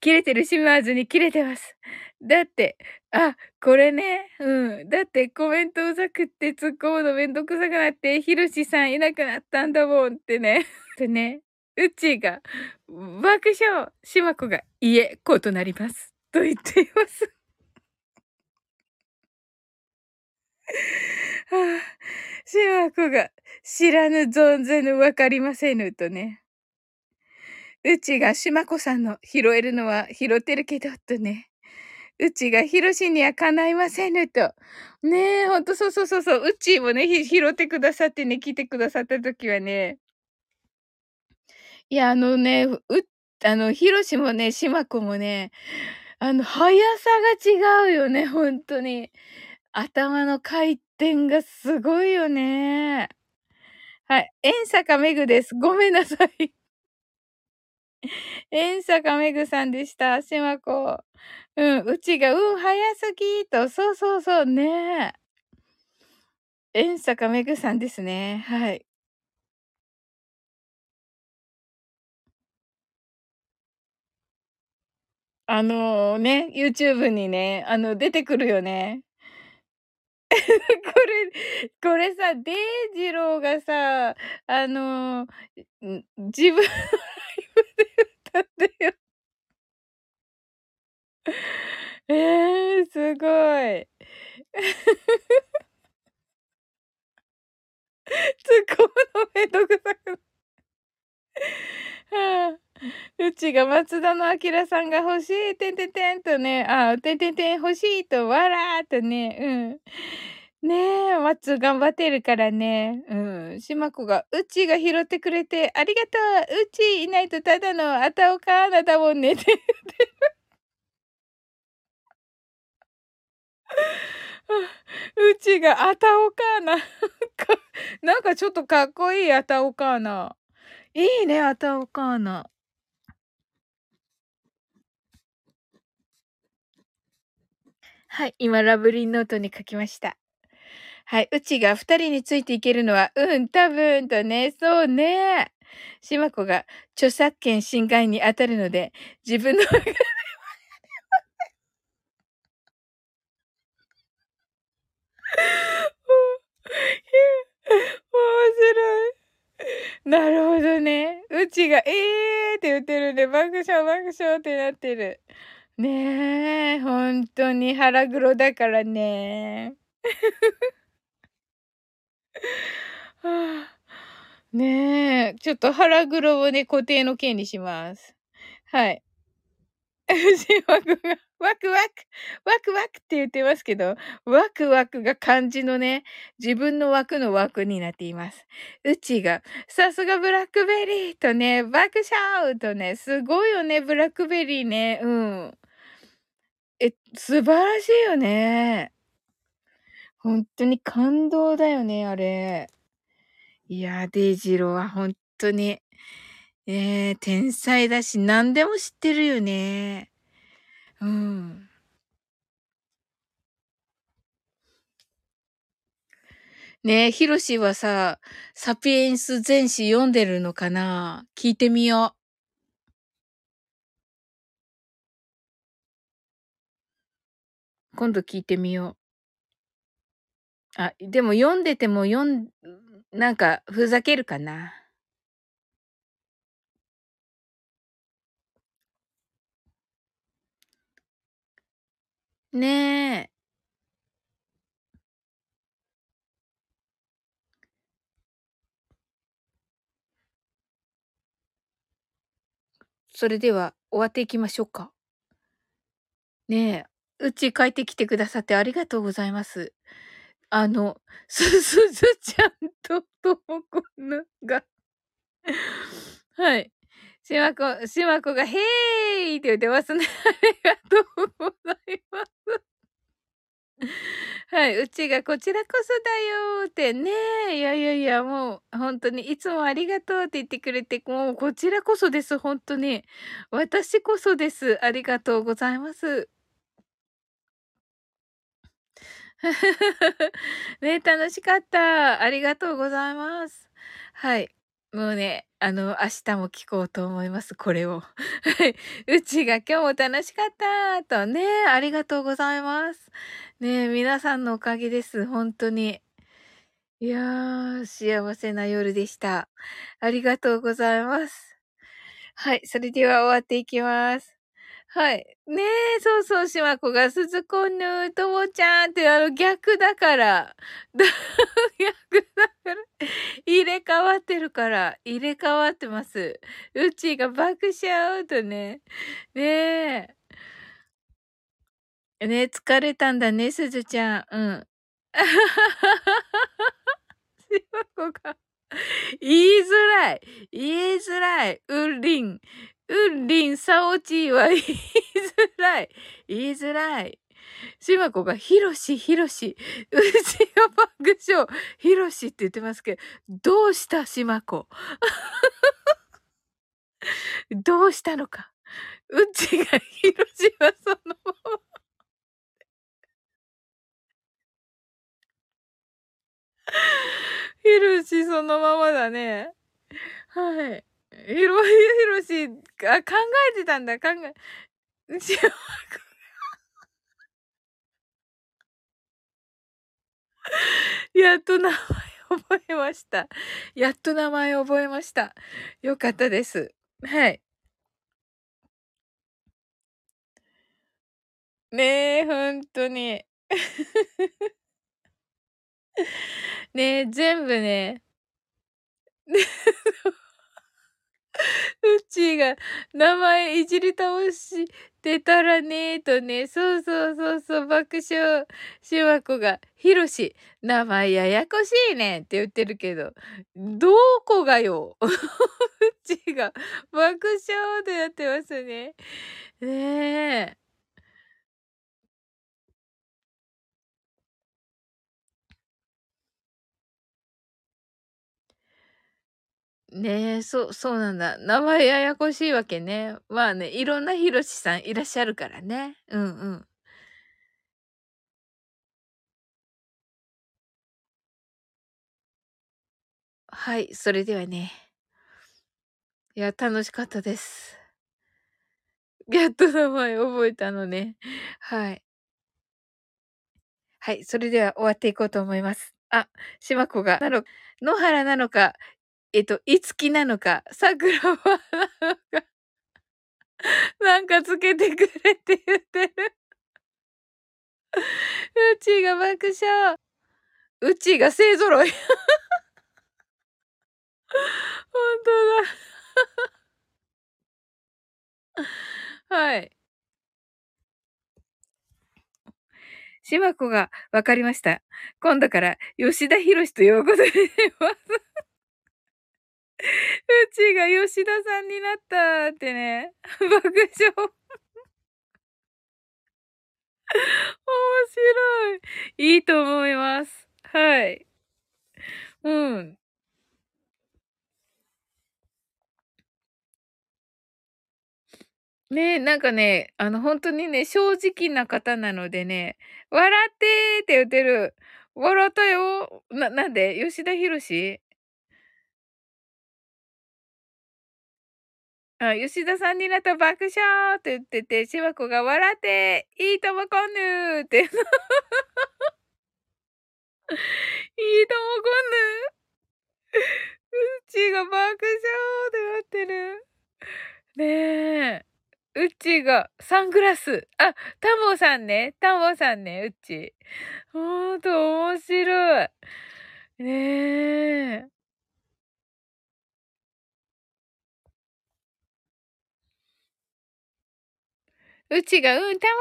切れてる島津に切れてます。だって、あ、これね、うん。だってコメントうざくって突っ込むのめんどくさくなって、ひろしさんいなくなったんだもんってね。でね、うちが、爆笑しまこが、いえ、異なります。と言っています。はあ、しまこが、知らぬ存ぜぬわかりませぬとね。うちがしまこさんの拾えるのは拾ってるけど、とね。うちがひろしには叶いませぬと。ねえ、ほんとそうそうそうそう。うちもね、拾ってくださってね、来てくださった時はね、いや、あのね、うあの、ひろしもね、しまこもね、あの、速さが違うよね、ほんとに。頭の回転がすごいよね。はい。遠坂めぐです。ごめんなさい。遠坂めぐさんでした。しまこ。うん、うちが、うん、早すぎと。そうそうそう、ね遠坂めぐさんですね。はい。あのね、YouTube にね、あの、出てくるよね。これ、これさ、デイジローがさ、あの、ん、自分のライブで歌ってよ。ええ、すごい。突っ込むのめんどくさく はあ。うちが松田の明さんが欲しい、てんてんてんとね、あ、てんてんてん欲しいと、わらーとね、うん。ねえ、松頑張ってるからね。うん。しまこが、うちが拾ってくれて、ありがとううちいないとただのあたおかーなだもんねって言ってる。うちがあたおかーな。なんかちょっとかっこいいあたおかーな。いいね、あたおかーな。はい、今ラブリーノートに書きました。はい、うちが二人についていけるのは、うん、多分とね、そうね。しまこが著作権侵害に当たるので、自分の面白い。なるほどね。うちが、ええーって言ってるんで、爆笑爆笑ってなってる。ねえ、ほんとに腹黒だからね。ねえ、ちょっと腹黒をね、固定の件にします。はい。しわくが、ワクワク、ワクワクって言ってますけど、ワクワクが漢字のね、自分の枠の枠になっています。うちが、さすがブラックベリーとね、爆笑とね、すごいよね、ブラックベリーね。うん。え、素晴らしいよね。ほんとに感動だよね、あれ。いや、デイジローはほんとに、ええ、天才だし、何でも知ってるよね。うん。ねえ、ヒロシはさ、サピエンス全史読んでるのかな？聞いてみよう。今度聞いてみよう。あ、でも読んでても読んなんかふざけるかな？ねえ。それでは終わっていきましょうか。ねえ、うち帰ってきてくださってありがとうございます。あの、す すずちゃんとともこぬがはい。しまこ、しまこが、へーいって言ってますね。ありがとうございます。はい、うちがこちらこそだよってね。いやいやいや、もう本当にいつもありがとうって言ってくれて、もうこちらこそです、本当に。私こそです。ありがとうございます。ね、楽しかった。ありがとうございます。はい。もうね、あの、明日も聞こうと思います、これを。うちが今日も楽しかったとね、ありがとうございます。ね皆さんのおかげです、本当に。いやー、幸せな夜でした。ありがとうございます。はい、それでは終わっていきます。はい。ねえ、そうそう、しまこが、すずこぬ、ともちゃんって、あの、逆だから。逆だから。入れ替わってるから。入れ替わってます。うちが爆笑とね。ねえ。ねえ疲れたんだね、すずちゃん。うん。しまこが。言いづらい。言いづらい。うりん。うん、りん、さおちは言いづらい。言いづらい。しまこが、ひろし、ひろし。うちが爆笑。ひろしって言ってますけど、どうしたしまこ。どうしたのか？うちがひろしはそのまま。ひろしそのままだね。はい。ひろ、ひろし、あ、考えてたんだ、考え、やっと名前覚えました。やっと名前覚えました。よかったです。はい。ねえ、ほんとに。ねえ、全部ね。うちが名前いじり倒してたらねーとね、そうそうそうそう、爆笑。しわこが、ひろし、名前ややこしいねって言ってるけど、どこがよ うちが爆笑でやってますね。ねえ。ねえ、そう、そうなんだ。名前ややこしいわけね。まあね、いろんなひろしさんいらっしゃるからね。うんうん。はい、それではね。いや、楽しかったです。やっと名前覚えたのね。はい。はい、それでは終わっていこうと思います。あ、しまこが、なの、野原なのか、えっと、いつきなのか、さくらはなのか、なんかつけてくれって言ってる。うちが爆笑。うちが勢揃い。ほんとだ。はい。しまこが、わかりました。今度から、吉田博士と呼ぶことにします。うちが吉田さんになったってね。爆笑。面白い。いいと思います。はい。うん。ねえ、なんかね、あの、ほんとにね、正直な方なのでね、笑ってーって言ってる。笑ったよ。ななんで？吉田博士？あ、吉田さんになった爆笑って言ってて、しばこが笑って、いいともこんぬって。いいともこんぬ。うちが爆笑ってなってる。ねえ。うちがサングラス。あ、タモさんね。タモさんね、うち。ほんと面白い。ねえ。うちが、うん、タモ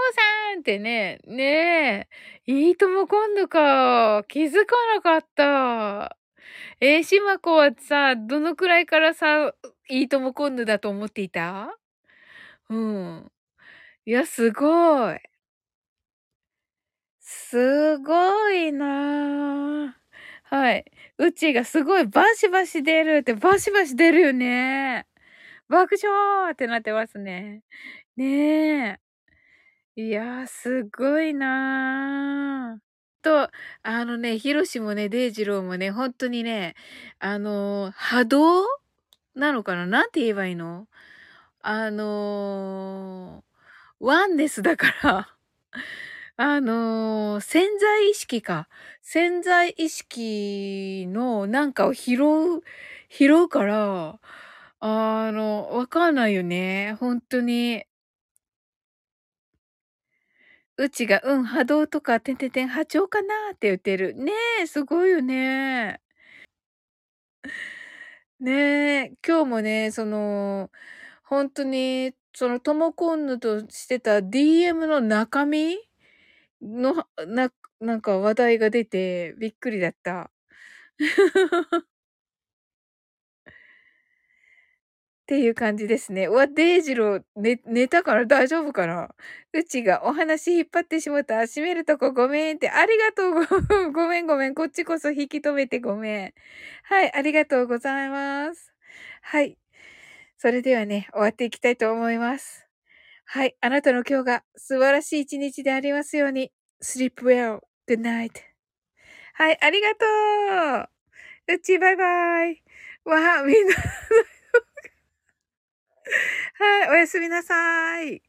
さんってね、ねえ。いいとも今度か。気づかなかった。えー、しまこはさ、どのくらいからさ、いいとも今度だと思っていた？うん。いや、すごい。すごいなはい。うちがすごいバシバシ出るって、バシバシ出るよね。爆笑ってなってますね。ねえ。いや、すごいなと、あのね、ヒロシもね、デイジローもね、ほんとにね、あの、波動なのかな？なんて言えばいいの？あの、ワンネスだから あの、潜在意識か。潜在意識のなんかを拾う拾うから、あの、わかんないよね、ほんとに。うちが、うん、波動とか、てんてんてん、波長かなって言ってる。ねえ、すごいよね。ねえ、今日もね、その、ほんとに、その、ともこんぬとしてた DM の中身の、ななんか話題が出てびっくりだった。っていう感じですね。うわ、デイジロー、ね寝たから大丈夫かな？うちがお話引っ張ってしもた。閉めるとこごめんって。ありがとう。ご ごめんごめん。こっちこそ引き止めてごめん。はい、ありがとうございます。はい。それではね、終わっていきたいと思います。はい、あなたの今日が素晴らしい一日でありますように。sleep well. good night. はい、ありがとう。うち、バイバイ。わあ、みんな はい、おやすみなさい。